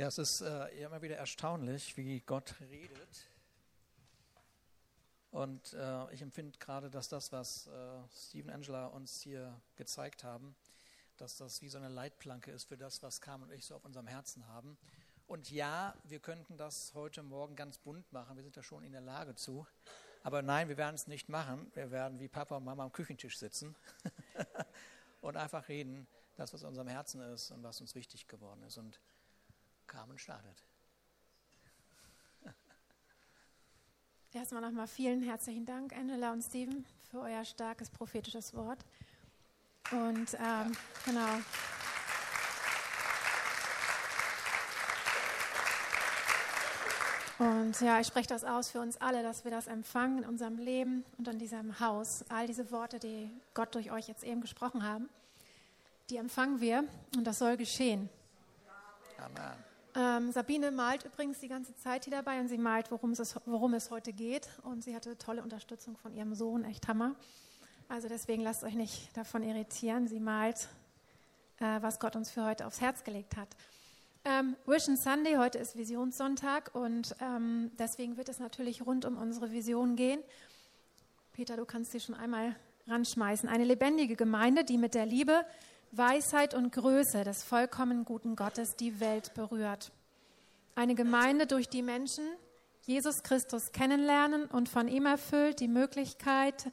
Ja, es ist äh, immer wieder erstaunlich, wie Gott redet. Und äh, ich empfinde gerade, dass das, was äh, Steve und Angela uns hier gezeigt haben, dass das wie so eine Leitplanke ist für das, was Carmen und ich so auf unserem Herzen haben. Und ja, wir könnten das heute Morgen ganz bunt machen. Wir sind da schon in der Lage zu. Aber nein, wir werden es nicht machen. Wir werden wie Papa und Mama am Küchentisch sitzen und einfach reden, das, was in unserem Herzen ist und was uns wichtig geworden ist. Und Carmen startet. Erstmal nochmal vielen herzlichen Dank, Angela und Steven, für euer starkes prophetisches Wort. Und ähm, genau. Und ja, ich spreche das aus für uns alle, dass wir das empfangen in unserem Leben und in diesem Haus. All diese Worte, die Gott durch euch jetzt eben gesprochen haben, die empfangen wir und das soll geschehen. Amen. Ähm, Sabine malt übrigens die ganze Zeit hier dabei und sie malt, worum es, worum es heute geht. Und sie hatte tolle Unterstützung von ihrem Sohn, echt Hammer. Also deswegen lasst euch nicht davon irritieren. Sie malt, äh, was Gott uns für heute aufs Herz gelegt hat. Ähm, Vision Sunday, heute ist Visionssonntag und ähm, deswegen wird es natürlich rund um unsere Vision gehen. Peter, du kannst sie schon einmal ranschmeißen. Eine lebendige Gemeinde, die mit der Liebe, Weisheit und Größe des vollkommen guten Gottes die Welt berührt. Eine Gemeinde, durch die Menschen Jesus Christus kennenlernen und von ihm erfüllt die Möglichkeiten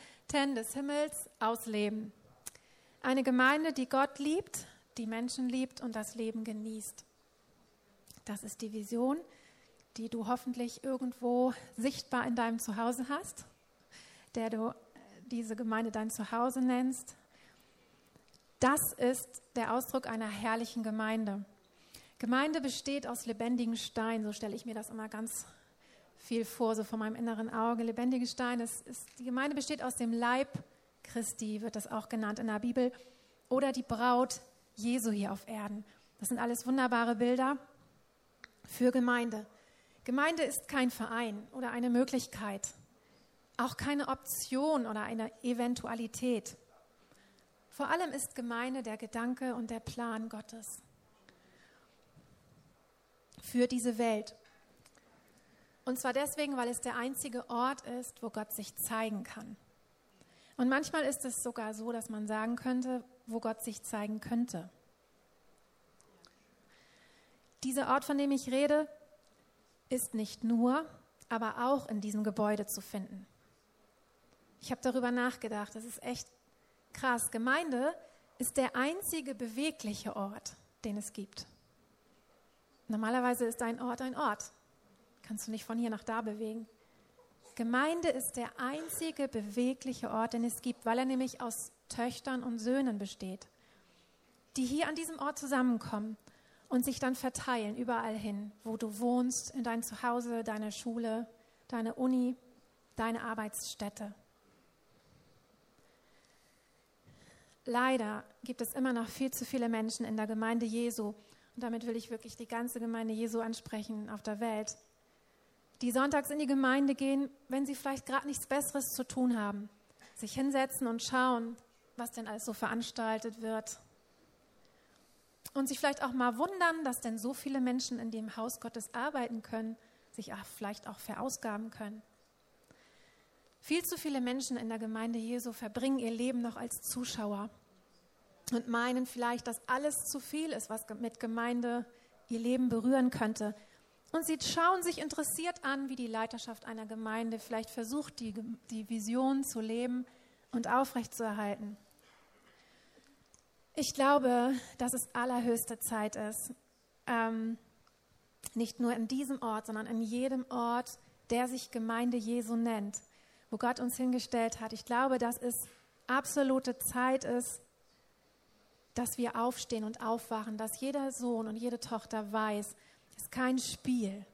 des Himmels ausleben. Eine Gemeinde, die Gott liebt, die Menschen liebt und das Leben genießt. Das ist die Vision, die du hoffentlich irgendwo sichtbar in deinem Zuhause hast, der du äh, diese Gemeinde dein Zuhause nennst. Das ist der Ausdruck einer herrlichen Gemeinde. Gemeinde besteht aus lebendigen Steinen, so stelle ich mir das immer ganz viel vor, so vor meinem inneren Auge. Lebendige Steine, die Gemeinde besteht aus dem Leib Christi, wird das auch genannt in der Bibel, oder die Braut Jesu hier auf Erden. Das sind alles wunderbare Bilder für Gemeinde. Gemeinde ist kein Verein oder eine Möglichkeit, auch keine Option oder eine Eventualität. Vor allem ist Gemeinde der Gedanke und der Plan Gottes für diese Welt. Und zwar deswegen, weil es der einzige Ort ist, wo Gott sich zeigen kann. Und manchmal ist es sogar so, dass man sagen könnte, wo Gott sich zeigen könnte. Dieser Ort, von dem ich rede, ist nicht nur, aber auch in diesem Gebäude zu finden. Ich habe darüber nachgedacht, das ist echt krass. Gemeinde ist der einzige bewegliche Ort, den es gibt. Normalerweise ist ein Ort ein Ort. Kannst du nicht von hier nach da bewegen. Gemeinde ist der einzige bewegliche Ort, den es gibt, weil er nämlich aus Töchtern und Söhnen besteht, die hier an diesem Ort zusammenkommen und sich dann verteilen überall hin, wo du wohnst, in dein Zuhause, deine Schule, deine Uni, deine Arbeitsstätte. Leider gibt es immer noch viel zu viele Menschen in der Gemeinde Jesu, und damit will ich wirklich die ganze Gemeinde Jesu ansprechen auf der Welt, die sonntags in die Gemeinde gehen, wenn sie vielleicht gerade nichts Besseres zu tun haben, sich hinsetzen und schauen, was denn alles so veranstaltet wird, und sich vielleicht auch mal wundern, dass denn so viele Menschen in dem Haus Gottes arbeiten können, sich auch vielleicht auch verausgaben können. Viel zu viele Menschen in der Gemeinde Jesu verbringen ihr Leben noch als Zuschauer und meinen vielleicht, dass alles zu viel ist, was mit Gemeinde ihr Leben berühren könnte. Und sie schauen sich interessiert an, wie die Leiterschaft einer Gemeinde vielleicht versucht, die, die Vision zu leben und aufrechtzuerhalten. Ich glaube, dass es allerhöchste Zeit ist, ähm, nicht nur in diesem Ort, sondern in jedem Ort, der sich Gemeinde Jesu nennt, wo Gott uns hingestellt hat. Ich glaube, dass es absolute Zeit ist, dass wir aufstehen und aufwachen, dass jeder Sohn und jede Tochter weiß, es ist kein Spiel,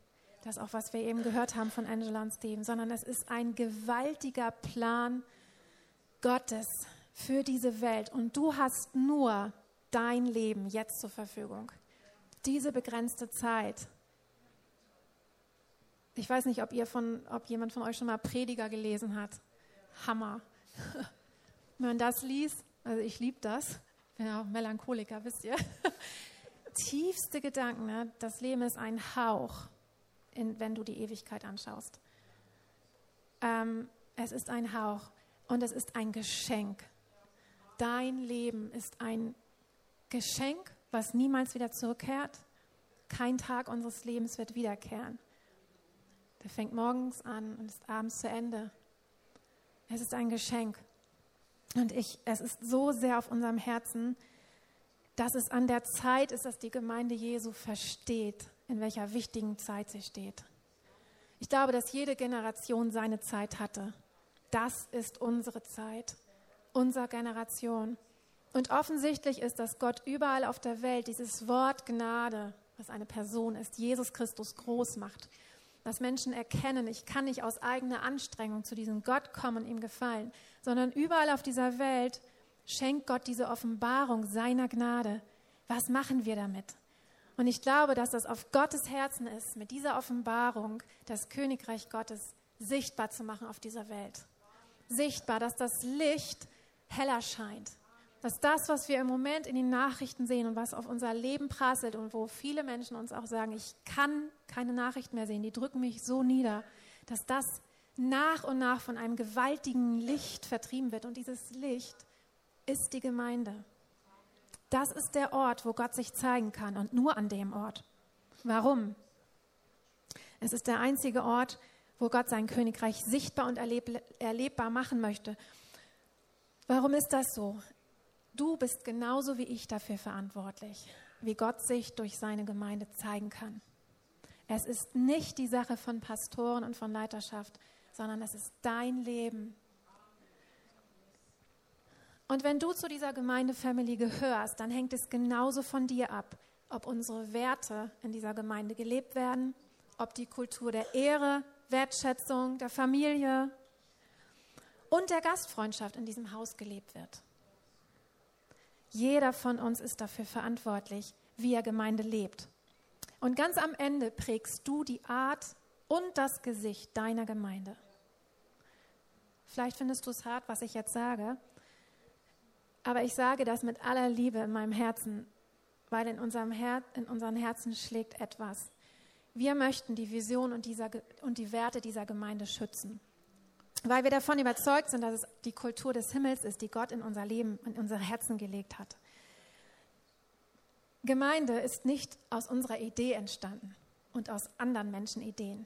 das auch was wir eben gehört haben von Angela und Steven, sondern es ist ein gewaltiger Plan Gottes für diese Welt und du hast nur dein Leben jetzt zur Verfügung. Diese begrenzte Zeit. Ich weiß nicht, ob ihr von, ob jemand von euch schon mal Prediger gelesen hat. Hammer. Wenn man das liest, also ich liebe das. Ich bin ja auch Melancholiker, wisst ihr. tiefste Gedanken. Ne? Das Leben ist ein Hauch, in, wenn du die Ewigkeit anschaust. Ähm, es ist ein Hauch und es ist ein Geschenk. Dein Leben ist ein Geschenk, was niemals wieder zurückkehrt. Kein Tag unseres Lebens wird wiederkehren. Der fängt morgens an und ist abends zu Ende. Es ist ein Geschenk. Und ich, es ist so sehr auf unserem Herzen, dass es an der Zeit ist, dass die Gemeinde Jesu versteht, in welcher wichtigen Zeit sie steht. Ich glaube, dass jede Generation seine Zeit hatte. Das ist unsere Zeit, unsere Generation. Und offensichtlich ist, dass Gott überall auf der Welt dieses Wort Gnade, was eine Person ist, Jesus Christus groß macht. Dass Menschen erkennen, ich kann nicht aus eigener Anstrengung zu diesem Gott kommen und ihm gefallen, sondern überall auf dieser Welt schenkt Gott diese Offenbarung seiner Gnade. Was machen wir damit? Und ich glaube, dass das auf Gottes Herzen ist, mit dieser Offenbarung das Königreich Gottes sichtbar zu machen auf dieser Welt. Sichtbar, dass das Licht heller scheint. Dass das, was wir im Moment in den Nachrichten sehen und was auf unser Leben prasselt und wo viele Menschen uns auch sagen, ich kann keine Nachrichten mehr sehen, die drücken mich so nieder, dass das nach und nach von einem gewaltigen Licht vertrieben wird. Und dieses Licht ist die Gemeinde. Das ist der Ort, wo Gott sich zeigen kann und nur an dem Ort. Warum? Es ist der einzige Ort, wo Gott sein Königreich sichtbar und erleb erlebbar machen möchte. Warum ist das so? Du bist genauso wie ich dafür verantwortlich, wie Gott sich durch seine Gemeinde zeigen kann. Es ist nicht die Sache von Pastoren und von Leiterschaft, sondern es ist dein Leben, und wenn du zu dieser Gemeindefamilie gehörst, dann hängt es genauso von dir ab, ob unsere Werte in dieser Gemeinde gelebt werden, ob die Kultur der Ehre, Wertschätzung, der Familie und der Gastfreundschaft in diesem Haus gelebt wird. Jeder von uns ist dafür verantwortlich, wie er Gemeinde lebt. Und ganz am Ende prägst du die Art und das Gesicht deiner Gemeinde. Vielleicht findest du es hart, was ich jetzt sage, aber ich sage das mit aller Liebe in meinem Herzen, weil in unserem Her in unseren Herzen schlägt etwas. Wir möchten die Vision und, dieser, und die Werte dieser Gemeinde schützen. Weil wir davon überzeugt sind, dass es die Kultur des Himmels ist, die Gott in unser Leben, in unsere Herzen gelegt hat. Gemeinde ist nicht aus unserer Idee entstanden und aus anderen Menschen Ideen,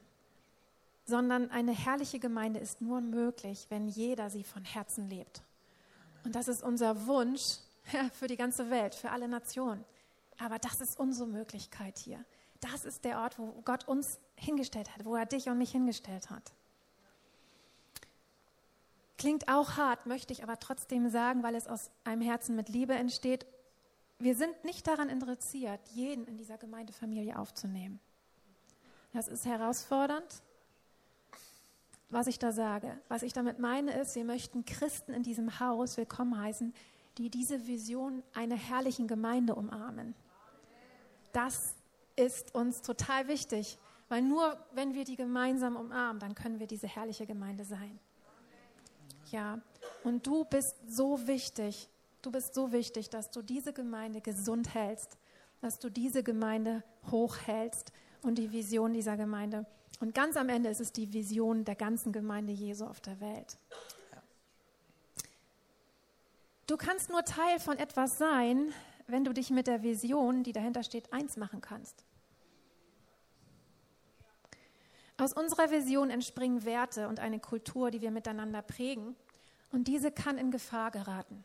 sondern eine herrliche Gemeinde ist nur möglich, wenn jeder sie von Herzen lebt. Und das ist unser Wunsch für die ganze Welt, für alle Nationen. Aber das ist unsere Möglichkeit hier. Das ist der Ort, wo Gott uns hingestellt hat, wo er dich und mich hingestellt hat. Klingt auch hart, möchte ich aber trotzdem sagen, weil es aus einem Herzen mit Liebe entsteht. Wir sind nicht daran interessiert, jeden in dieser Gemeindefamilie aufzunehmen. Das ist herausfordernd, was ich da sage. Was ich damit meine ist, wir möchten Christen in diesem Haus willkommen heißen, die diese Vision einer herrlichen Gemeinde umarmen. Das ist uns total wichtig, weil nur wenn wir die gemeinsam umarmen, dann können wir diese herrliche Gemeinde sein. Ja, und du bist so wichtig, du bist so wichtig, dass du diese Gemeinde gesund hältst, dass du diese Gemeinde hochhältst und die Vision dieser Gemeinde und ganz am Ende ist es die Vision der ganzen Gemeinde Jesu auf der Welt. Du kannst nur Teil von etwas sein, wenn du dich mit der Vision, die dahinter steht, eins machen kannst. Aus unserer Vision entspringen Werte und eine Kultur, die wir miteinander prägen. Und diese kann in Gefahr geraten.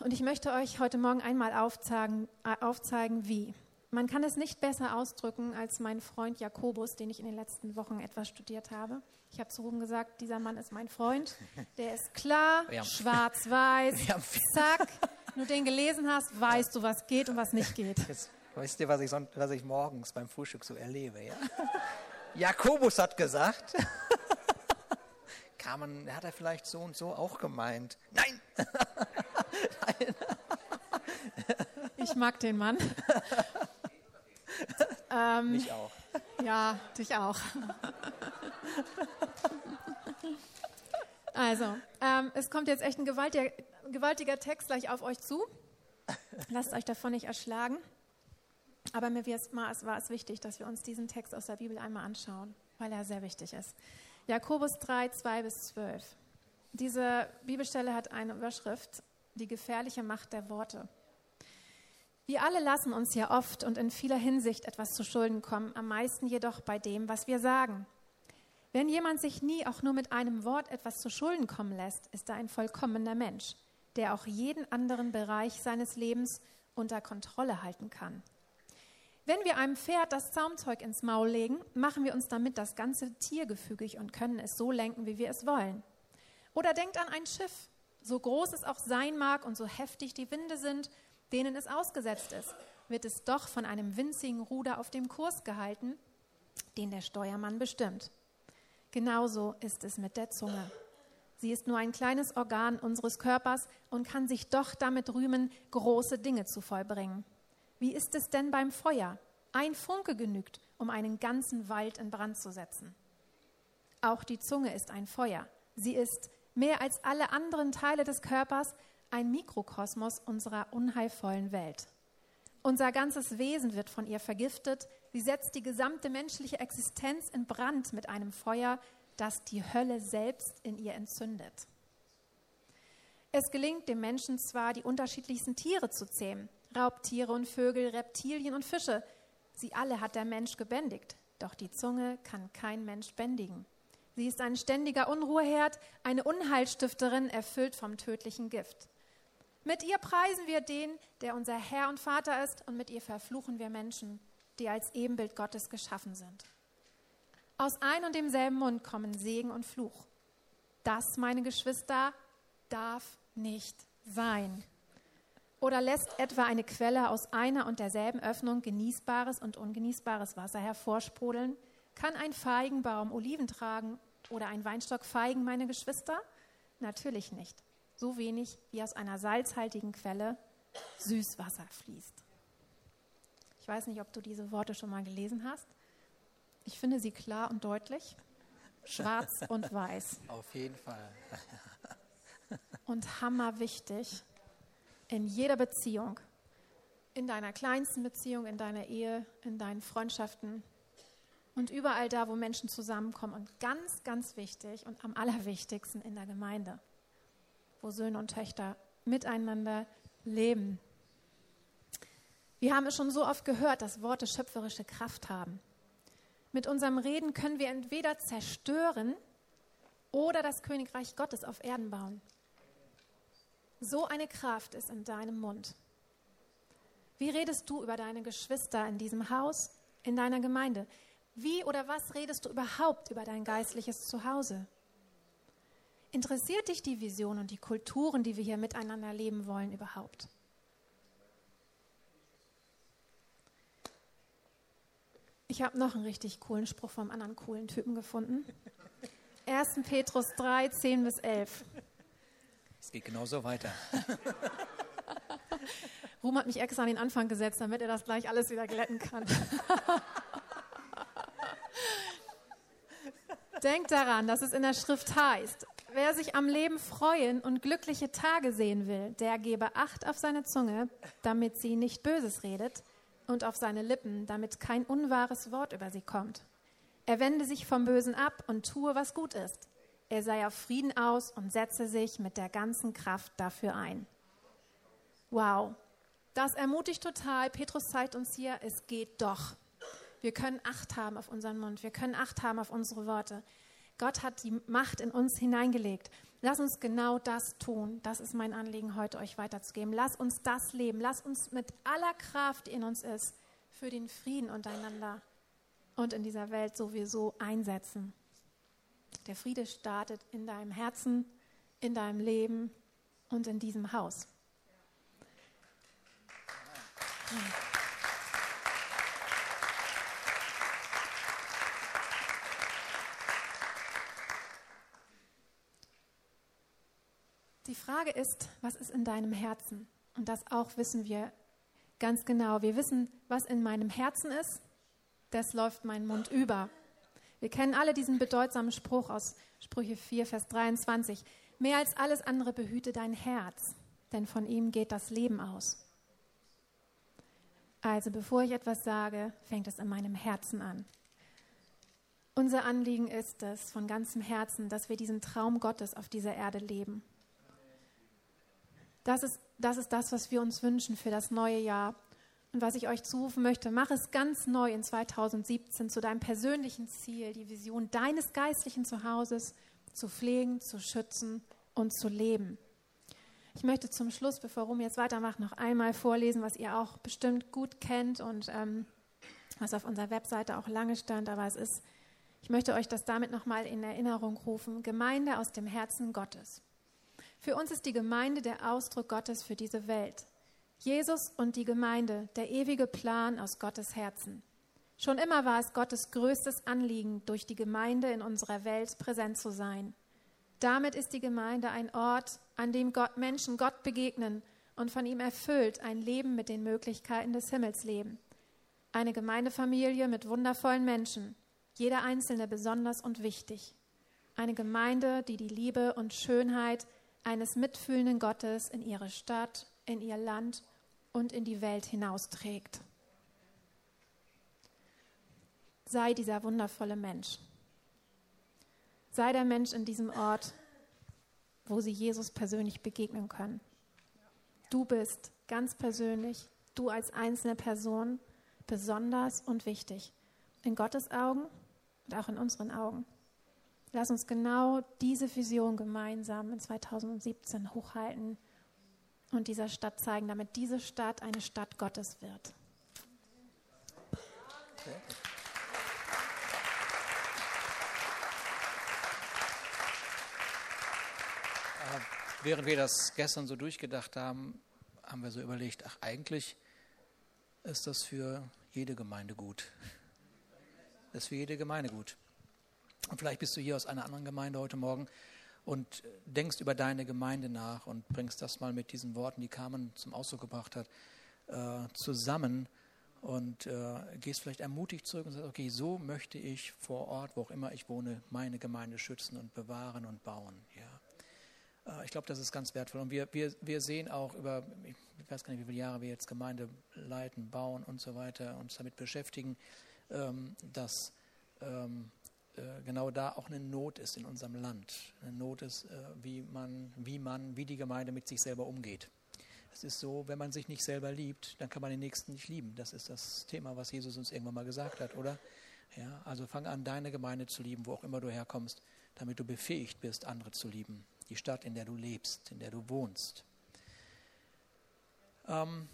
Und ich möchte euch heute Morgen einmal aufzeigen, äh, aufzeigen wie. Man kann es nicht besser ausdrücken als mein Freund Jakobus, den ich in den letzten Wochen etwas studiert habe. Ich habe zu Ruben gesagt, dieser Mann ist mein Freund. Der ist klar, schwarz-weiß, zack. Wenn du den gelesen hast, weißt du, was geht und was nicht geht. Jetzt weißt du, was ich, was ich morgens beim Frühstück so erlebe. Ja? Jakobus hat gesagt, Carmen, hat er vielleicht so und so auch gemeint. Nein! Nein. Ich mag den Mann. Ähm, Mich auch. Ja, dich auch. Also, ähm, es kommt jetzt echt ein gewaltiger, gewaltiger Text gleich auf euch zu. Lasst euch davon nicht erschlagen. Aber mir war es wichtig, dass wir uns diesen Text aus der Bibel einmal anschauen, weil er sehr wichtig ist. Jakobus 3, 2 bis 12. Diese Bibelstelle hat eine Überschrift, die gefährliche Macht der Worte. Wir alle lassen uns ja oft und in vieler Hinsicht etwas zu Schulden kommen, am meisten jedoch bei dem, was wir sagen. Wenn jemand sich nie auch nur mit einem Wort etwas zu Schulden kommen lässt, ist er ein vollkommener Mensch, der auch jeden anderen Bereich seines Lebens unter Kontrolle halten kann. Wenn wir einem Pferd das Zaumzeug ins Maul legen, machen wir uns damit das ganze Tier gefügig und können es so lenken, wie wir es wollen. Oder denkt an ein Schiff, so groß es auch sein mag und so heftig die Winde sind, denen es ausgesetzt ist, wird es doch von einem winzigen Ruder auf dem Kurs gehalten, den der Steuermann bestimmt. Genauso ist es mit der Zunge. Sie ist nur ein kleines Organ unseres Körpers und kann sich doch damit rühmen, große Dinge zu vollbringen. Wie ist es denn beim Feuer? Ein Funke genügt, um einen ganzen Wald in Brand zu setzen. Auch die Zunge ist ein Feuer. Sie ist mehr als alle anderen Teile des Körpers ein Mikrokosmos unserer unheilvollen Welt. Unser ganzes Wesen wird von ihr vergiftet. Sie setzt die gesamte menschliche Existenz in Brand mit einem Feuer, das die Hölle selbst in ihr entzündet. Es gelingt dem Menschen zwar, die unterschiedlichsten Tiere zu zähmen, Raubtiere und Vögel, Reptilien und Fische. Sie alle hat der Mensch gebändigt, doch die Zunge kann kein Mensch bändigen. Sie ist ein ständiger Unruheherd, eine Unheilstifterin, erfüllt vom tödlichen Gift. Mit ihr preisen wir den, der unser Herr und Vater ist, und mit ihr verfluchen wir Menschen, die als Ebenbild Gottes geschaffen sind. Aus ein und demselben Mund kommen Segen und Fluch. Das, meine Geschwister, darf nicht sein. Oder lässt etwa eine Quelle aus einer und derselben Öffnung genießbares und ungenießbares Wasser hervorsprudeln? Kann ein Feigenbaum Oliven tragen oder ein Weinstock Feigen, meine Geschwister? Natürlich nicht so wenig wie aus einer salzhaltigen Quelle Süßwasser fließt. Ich weiß nicht, ob du diese Worte schon mal gelesen hast. Ich finde sie klar und deutlich, schwarz und weiß. Auf jeden Fall. und hammerwichtig in jeder Beziehung, in deiner kleinsten Beziehung, in deiner Ehe, in deinen Freundschaften und überall da, wo Menschen zusammenkommen und ganz, ganz wichtig und am allerwichtigsten in der Gemeinde wo Söhne und Töchter miteinander leben. Wir haben es schon so oft gehört, dass Worte schöpferische Kraft haben. Mit unserem Reden können wir entweder zerstören oder das Königreich Gottes auf Erden bauen. So eine Kraft ist in deinem Mund. Wie redest du über deine Geschwister in diesem Haus, in deiner Gemeinde? Wie oder was redest du überhaupt über dein geistliches Zuhause? Interessiert dich die Vision und die Kulturen, die wir hier miteinander leben wollen, überhaupt? Ich habe noch einen richtig coolen Spruch vom anderen coolen Typen gefunden. 1. Petrus 3, 10 bis 11. Es geht genauso weiter. Ruhm hat mich extra an den Anfang gesetzt, damit er das gleich alles wieder glätten kann. Denkt daran, dass es in der Schrift heißt, Wer sich am Leben freuen und glückliche Tage sehen will, der gebe Acht auf seine Zunge, damit sie nicht Böses redet, und auf seine Lippen, damit kein unwahres Wort über sie kommt. Er wende sich vom Bösen ab und tue, was gut ist. Er sei auf Frieden aus und setze sich mit der ganzen Kraft dafür ein. Wow, das ermutigt total. Petrus zeigt uns hier, es geht doch. Wir können Acht haben auf unseren Mund. Wir können Acht haben auf unsere Worte. Gott hat die Macht in uns hineingelegt. Lass uns genau das tun. Das ist mein Anliegen heute, euch weiterzugeben. Lass uns das leben. Lass uns mit aller Kraft, die in uns ist, für den Frieden untereinander und in dieser Welt sowieso einsetzen. Der Friede startet in deinem Herzen, in deinem Leben und in diesem Haus. Die Frage ist, was ist in deinem Herzen? Und das auch wissen wir ganz genau. Wir wissen, was in meinem Herzen ist, das läuft mein Mund über. Wir kennen alle diesen bedeutsamen Spruch aus Sprüche 4, Vers 23. Mehr als alles andere behüte dein Herz, denn von ihm geht das Leben aus. Also bevor ich etwas sage, fängt es in meinem Herzen an. Unser Anliegen ist es von ganzem Herzen, dass wir diesen Traum Gottes auf dieser Erde leben. Das ist, das ist das, was wir uns wünschen für das neue Jahr. Und was ich euch zurufen möchte, mach es ganz neu in 2017 zu deinem persönlichen Ziel, die Vision deines geistlichen Zuhauses zu pflegen, zu schützen und zu leben. Ich möchte zum Schluss, bevor Rum jetzt weitermacht, noch einmal vorlesen, was ihr auch bestimmt gut kennt und ähm, was auf unserer Webseite auch lange stand, aber es ist, ich möchte euch das damit nochmal in Erinnerung rufen, Gemeinde aus dem Herzen Gottes. Für uns ist die Gemeinde der Ausdruck Gottes für diese Welt. Jesus und die Gemeinde, der ewige Plan aus Gottes Herzen. Schon immer war es Gottes größtes Anliegen, durch die Gemeinde in unserer Welt präsent zu sein. Damit ist die Gemeinde ein Ort, an dem Gott, Menschen Gott begegnen und von ihm erfüllt ein Leben mit den Möglichkeiten des Himmels leben. Eine Gemeindefamilie mit wundervollen Menschen, jeder einzelne besonders und wichtig. Eine Gemeinde, die die Liebe und Schönheit eines mitfühlenden Gottes in ihre Stadt, in ihr Land und in die Welt hinausträgt. Sei dieser wundervolle Mensch. Sei der Mensch in diesem Ort, wo sie Jesus persönlich begegnen können. Du bist ganz persönlich, du als einzelne Person, besonders und wichtig. In Gottes Augen und auch in unseren Augen. Lass uns genau diese Vision gemeinsam in 2017 hochhalten und dieser Stadt zeigen, damit diese Stadt eine Stadt Gottes wird. Okay. während wir das gestern so durchgedacht haben, haben wir so überlegt, ach eigentlich ist das für jede Gemeinde gut. Das ist für jede Gemeinde gut. Und vielleicht bist du hier aus einer anderen Gemeinde heute Morgen und denkst über deine Gemeinde nach und bringst das mal mit diesen Worten, die Carmen zum Ausdruck gebracht hat, äh, zusammen und äh, gehst vielleicht ermutigt zurück und sagst, okay, so möchte ich vor Ort, wo auch immer ich wohne, meine Gemeinde schützen und bewahren und bauen. Ja. Äh, ich glaube, das ist ganz wertvoll. Und wir, wir, wir sehen auch über, ich weiß gar nicht, wie viele Jahre wir jetzt Gemeinde leiten, bauen und so weiter, uns damit beschäftigen, ähm, dass ähm, äh, genau da auch eine Not ist in unserem Land. Eine Not ist, äh, wie man, wie man, wie die Gemeinde mit sich selber umgeht. Es ist so, wenn man sich nicht selber liebt, dann kann man den Nächsten nicht lieben. Das ist das Thema, was Jesus uns irgendwann mal gesagt hat, oder? Ja, also fang an, deine Gemeinde zu lieben, wo auch immer du herkommst, damit du befähigt bist, andere zu lieben die Stadt, in der du lebst, in der du wohnst. Ähm,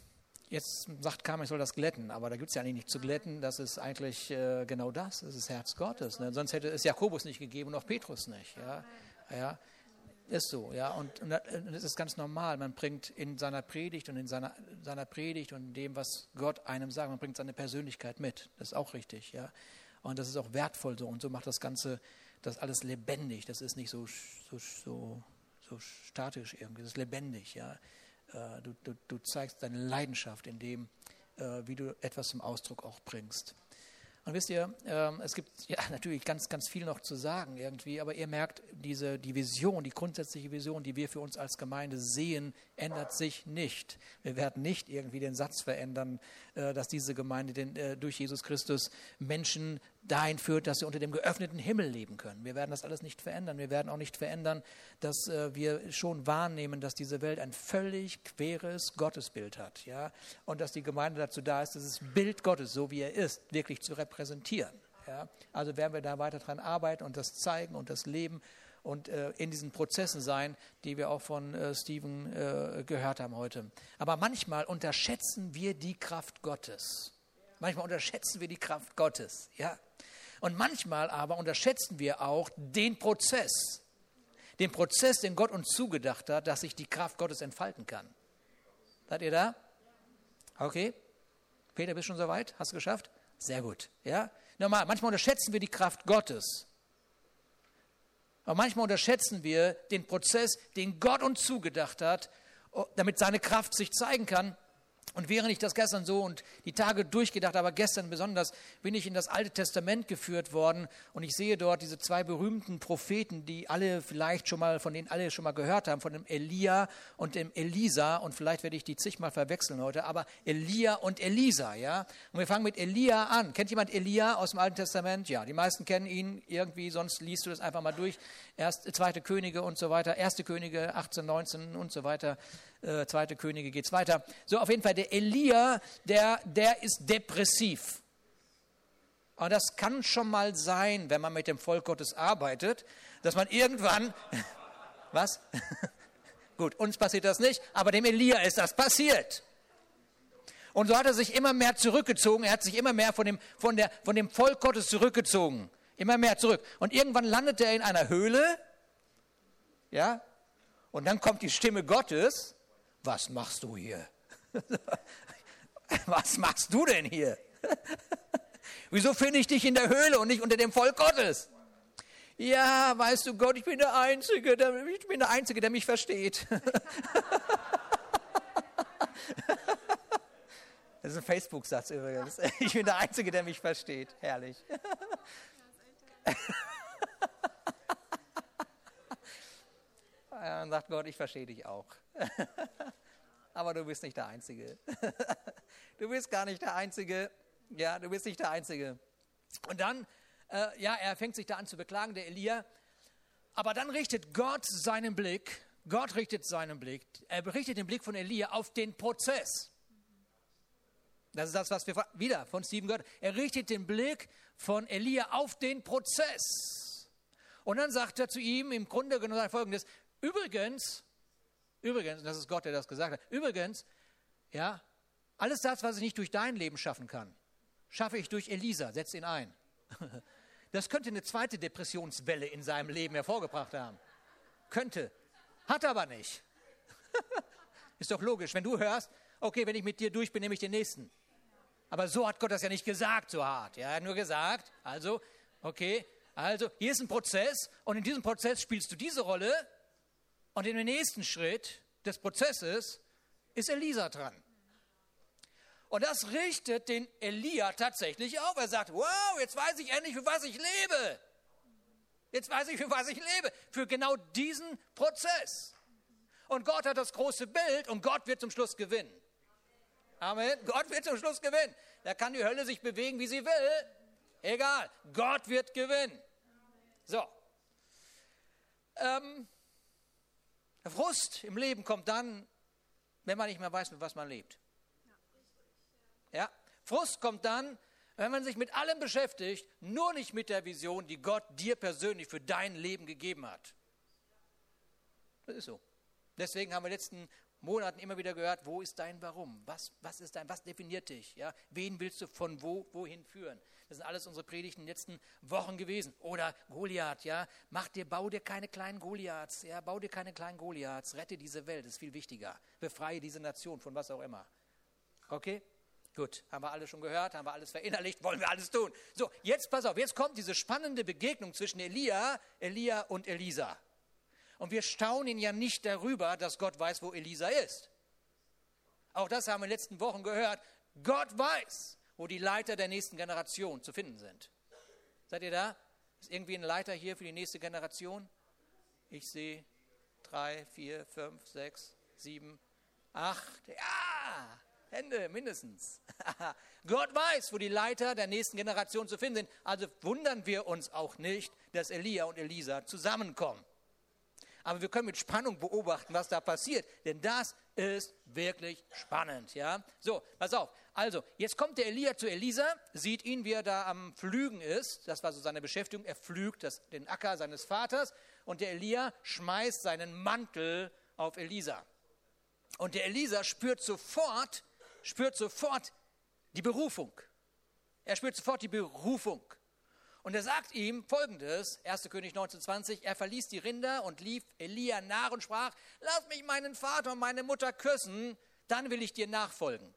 jetzt sagt Carmen, ich soll das glätten, aber da gibt es ja eigentlich nicht zu glätten. Das ist eigentlich äh, genau das, das ist Herz Gottes. Ne? Sonst hätte es Jakobus nicht gegeben und auch Petrus nicht. Ja, ja ist so, ja. Und, und, das ist ganz normal. Man bringt in seiner Predigt und in seiner, seiner Predigt und in dem, was Gott einem sagt, man bringt seine Persönlichkeit mit. Das ist auch richtig, ja. Und das ist auch wertvoll so. Und so macht das Ganze das alles lebendig. Das ist nicht so, so, so, so statisch irgendwie. Das ist lebendig. Ja? Äh, du, du, du zeigst deine Leidenschaft in dem, äh, wie du etwas zum Ausdruck auch bringst. Und wisst ihr, ähm, es gibt ja natürlich ganz, ganz viel noch zu sagen irgendwie, aber ihr merkt, diese, die Vision, die grundsätzliche Vision, die wir für uns als Gemeinde sehen, ändert sich nicht. Wir werden nicht irgendwie den Satz verändern, äh, dass diese Gemeinde den, äh, durch Jesus Christus Menschen dahin führt, dass sie unter dem geöffneten Himmel leben können. Wir werden das alles nicht verändern. Wir werden auch nicht verändern, dass äh, wir schon wahrnehmen, dass diese Welt ein völlig queres Gottesbild hat. Ja? Und dass die Gemeinde dazu da ist, dieses Bild Gottes, so wie er ist, wirklich zu repräsentieren. Ja? Also werden wir da weiter dran arbeiten und das zeigen und das leben und äh, in diesen Prozessen sein, die wir auch von äh, Stephen äh, gehört haben heute. Aber manchmal unterschätzen wir die Kraft Gottes. Manchmal unterschätzen wir die Kraft Gottes. Ja? Und manchmal aber unterschätzen wir auch den Prozess, den Prozess, den Gott uns zugedacht hat, dass sich die Kraft Gottes entfalten kann. Seid ihr da? Okay. Peter, bist du schon soweit? Hast du geschafft? Sehr gut. Ja? Normal, manchmal unterschätzen wir die Kraft Gottes. Aber manchmal unterschätzen wir den Prozess, den Gott uns zugedacht hat, damit seine Kraft sich zeigen kann Und während ich das gestern so und die Tage durchgedacht, aber gestern besonders, bin ich in das Alte Testament geführt worden und ich sehe dort diese zwei berühmten Propheten, die alle vielleicht schon mal, von denen alle schon mal gehört haben, von dem Elia und dem Elisa und vielleicht werde ich die zigmal verwechseln heute, aber Elia und Elisa, ja. Und wir fangen mit Elia an. Kennt jemand Elia aus dem Alten Testament? Ja, die meisten kennen ihn irgendwie, sonst liest du das einfach mal durch. Erst, zweite Könige und so weiter, erste Könige 18, 19 und so weiter äh, zweite Könige geht es weiter. So, auf jeden Fall, der Elia, der, der ist depressiv. Und das kann schon mal sein, wenn man mit dem Volk Gottes arbeitet, dass man irgendwann, was? Gut, uns passiert das nicht, aber dem Elia ist das passiert. Und so hat er sich immer mehr zurückgezogen, er hat sich immer mehr von dem, von der, von dem Volk Gottes zurückgezogen. Immer mehr zurück. Und irgendwann landete er in einer Höhle, ja, und dann kommt die Stimme Gottes was machst du hier? was machst du denn hier? Wieso finde ich dich in der Höhle und nicht unter dem Volk Gottes? Ja, weißt du Gott, ich bin der Einzige, der, ich bin der Einzige, der mich versteht. Das ist ein Facebook-Satz übrigens. Ich bin der Einzige, der mich versteht. Herrlich. Dann sagt Gott, ich verstehe dich auch. Aber du bist nicht der Einzige. Du bist gar nicht der Einzige. Ja, du bist nicht der Einzige. Und dann, äh, ja, er fängt sich da an zu beklagen, der Elia. Aber dann richtet Gott seinen Blick, Gott richtet seinen Blick, er richtet den Blick von Elia auf den Prozess. Das ist das, was wir wieder von Stephen gehört Er richtet den Blick von Elia auf den Prozess. Und dann sagt er zu ihm im Grunde genommen folgendes: Übrigens, Übrigens, das ist Gott, der das gesagt hat, übrigens, ja, alles das, was ich nicht durch dein Leben schaffen kann, schaffe ich durch Elisa, setz ihn ein. Das könnte eine zweite Depressionswelle in seinem Leben hervorgebracht haben. Könnte. Hat aber nicht. Ist doch logisch, wenn du hörst, okay, wenn ich mit dir durch bin, nehme ich den nächsten. Aber so hat Gott das ja nicht gesagt, so hart. Er hat nur gesagt, also, okay, also hier ist ein Prozess und in diesem Prozess spielst du diese Rolle und in dem nächsten Schritt des Prozesses ist Elisa dran. Und das richtet den Elia tatsächlich auf. Er sagt, wow, jetzt weiß ich endlich, für was ich lebe. Jetzt weiß ich, für was ich lebe. Für genau diesen Prozess. Und Gott hat das große Bild und Gott wird zum Schluss gewinnen. Amen. Gott wird zum Schluss gewinnen. Da kann die Hölle sich bewegen, wie sie will. Egal. Gott wird gewinnen. So. Ähm, der Frust im Leben kommt dann, wenn man nicht mehr weiß, mit was man lebt. Ja, Frust kommt dann, wenn man sich mit allem beschäftigt, nur nicht mit der Vision, die Gott dir persönlich für dein Leben gegeben hat. Das ist so. Deswegen haben wir letzten Monaten immer wieder gehört, wo ist dein Warum? Was, was ist dein, was definiert dich? Ja? Wen willst du von wo, wohin führen? Das sind alles unsere Predigten in den letzten Wochen gewesen. Oder Goliath, ja. Mach dir, bau dir keine kleinen Goliaths, ja. Bau dir keine kleinen Goliaths. Rette diese Welt, ist viel wichtiger. Befreie diese Nation von was auch immer. Okay? Gut, haben wir alles schon gehört, haben wir alles verinnerlicht, wollen wir alles tun. So, jetzt pass auf, jetzt kommt diese spannende Begegnung zwischen Elia, Elia und Elisa. Und wir staunen ja nicht darüber, dass Gott weiß, wo Elisa ist. Auch das haben wir in den letzten Wochen gehört. Gott weiß, wo die Leiter der nächsten Generation zu finden sind. Seid ihr da? Ist irgendwie ein Leiter hier für die nächste Generation? Ich sehe drei, vier, fünf, sechs, sieben, acht. Ja, Hände mindestens. Gott weiß, wo die Leiter der nächsten Generation zu finden sind. Also wundern wir uns auch nicht, dass Elia und Elisa zusammenkommen. Aber wir können mit Spannung beobachten, was da passiert, denn das ist wirklich spannend. Ja? So, pass auf. Also, jetzt kommt der Elia zu Elisa, sieht ihn, wie er da am Pflügen ist. Das war so seine Beschäftigung. Er pflügt das, den Acker seines Vaters und der Elia schmeißt seinen Mantel auf Elisa. Und der Elisa spürt sofort, spürt sofort die Berufung. Er spürt sofort die Berufung. Und er sagt ihm folgendes, 1. König 1920, er verließ die Rinder und lief Elia nach und sprach, lass mich meinen Vater und meine Mutter küssen, dann will ich dir nachfolgen.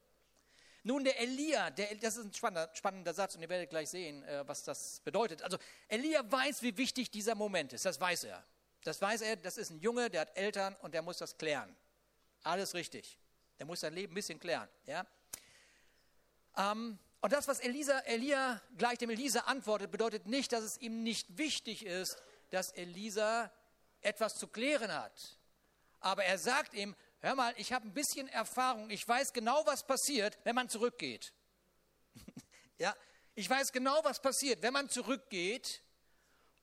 Nun, der Elia, der, das ist ein spannender, spannender Satz und ihr werdet gleich sehen, äh, was das bedeutet. Also, Elia weiß, wie wichtig dieser Moment ist, das weiß er. Das weiß er, das ist ein Junge, der hat Eltern und der muss das klären. Alles richtig. Der muss sein Leben ein bisschen klären. Ja? Ähm, und das, was Elisa, Elia gleich dem Elisa antwortet, bedeutet nicht, dass es ihm nicht wichtig ist, dass Elisa etwas zu klären hat. Aber er sagt ihm, hör mal, ich habe ein bisschen Erfahrung, ich weiß genau, was passiert, wenn man zurückgeht. ja, ich weiß genau, was passiert, wenn man zurückgeht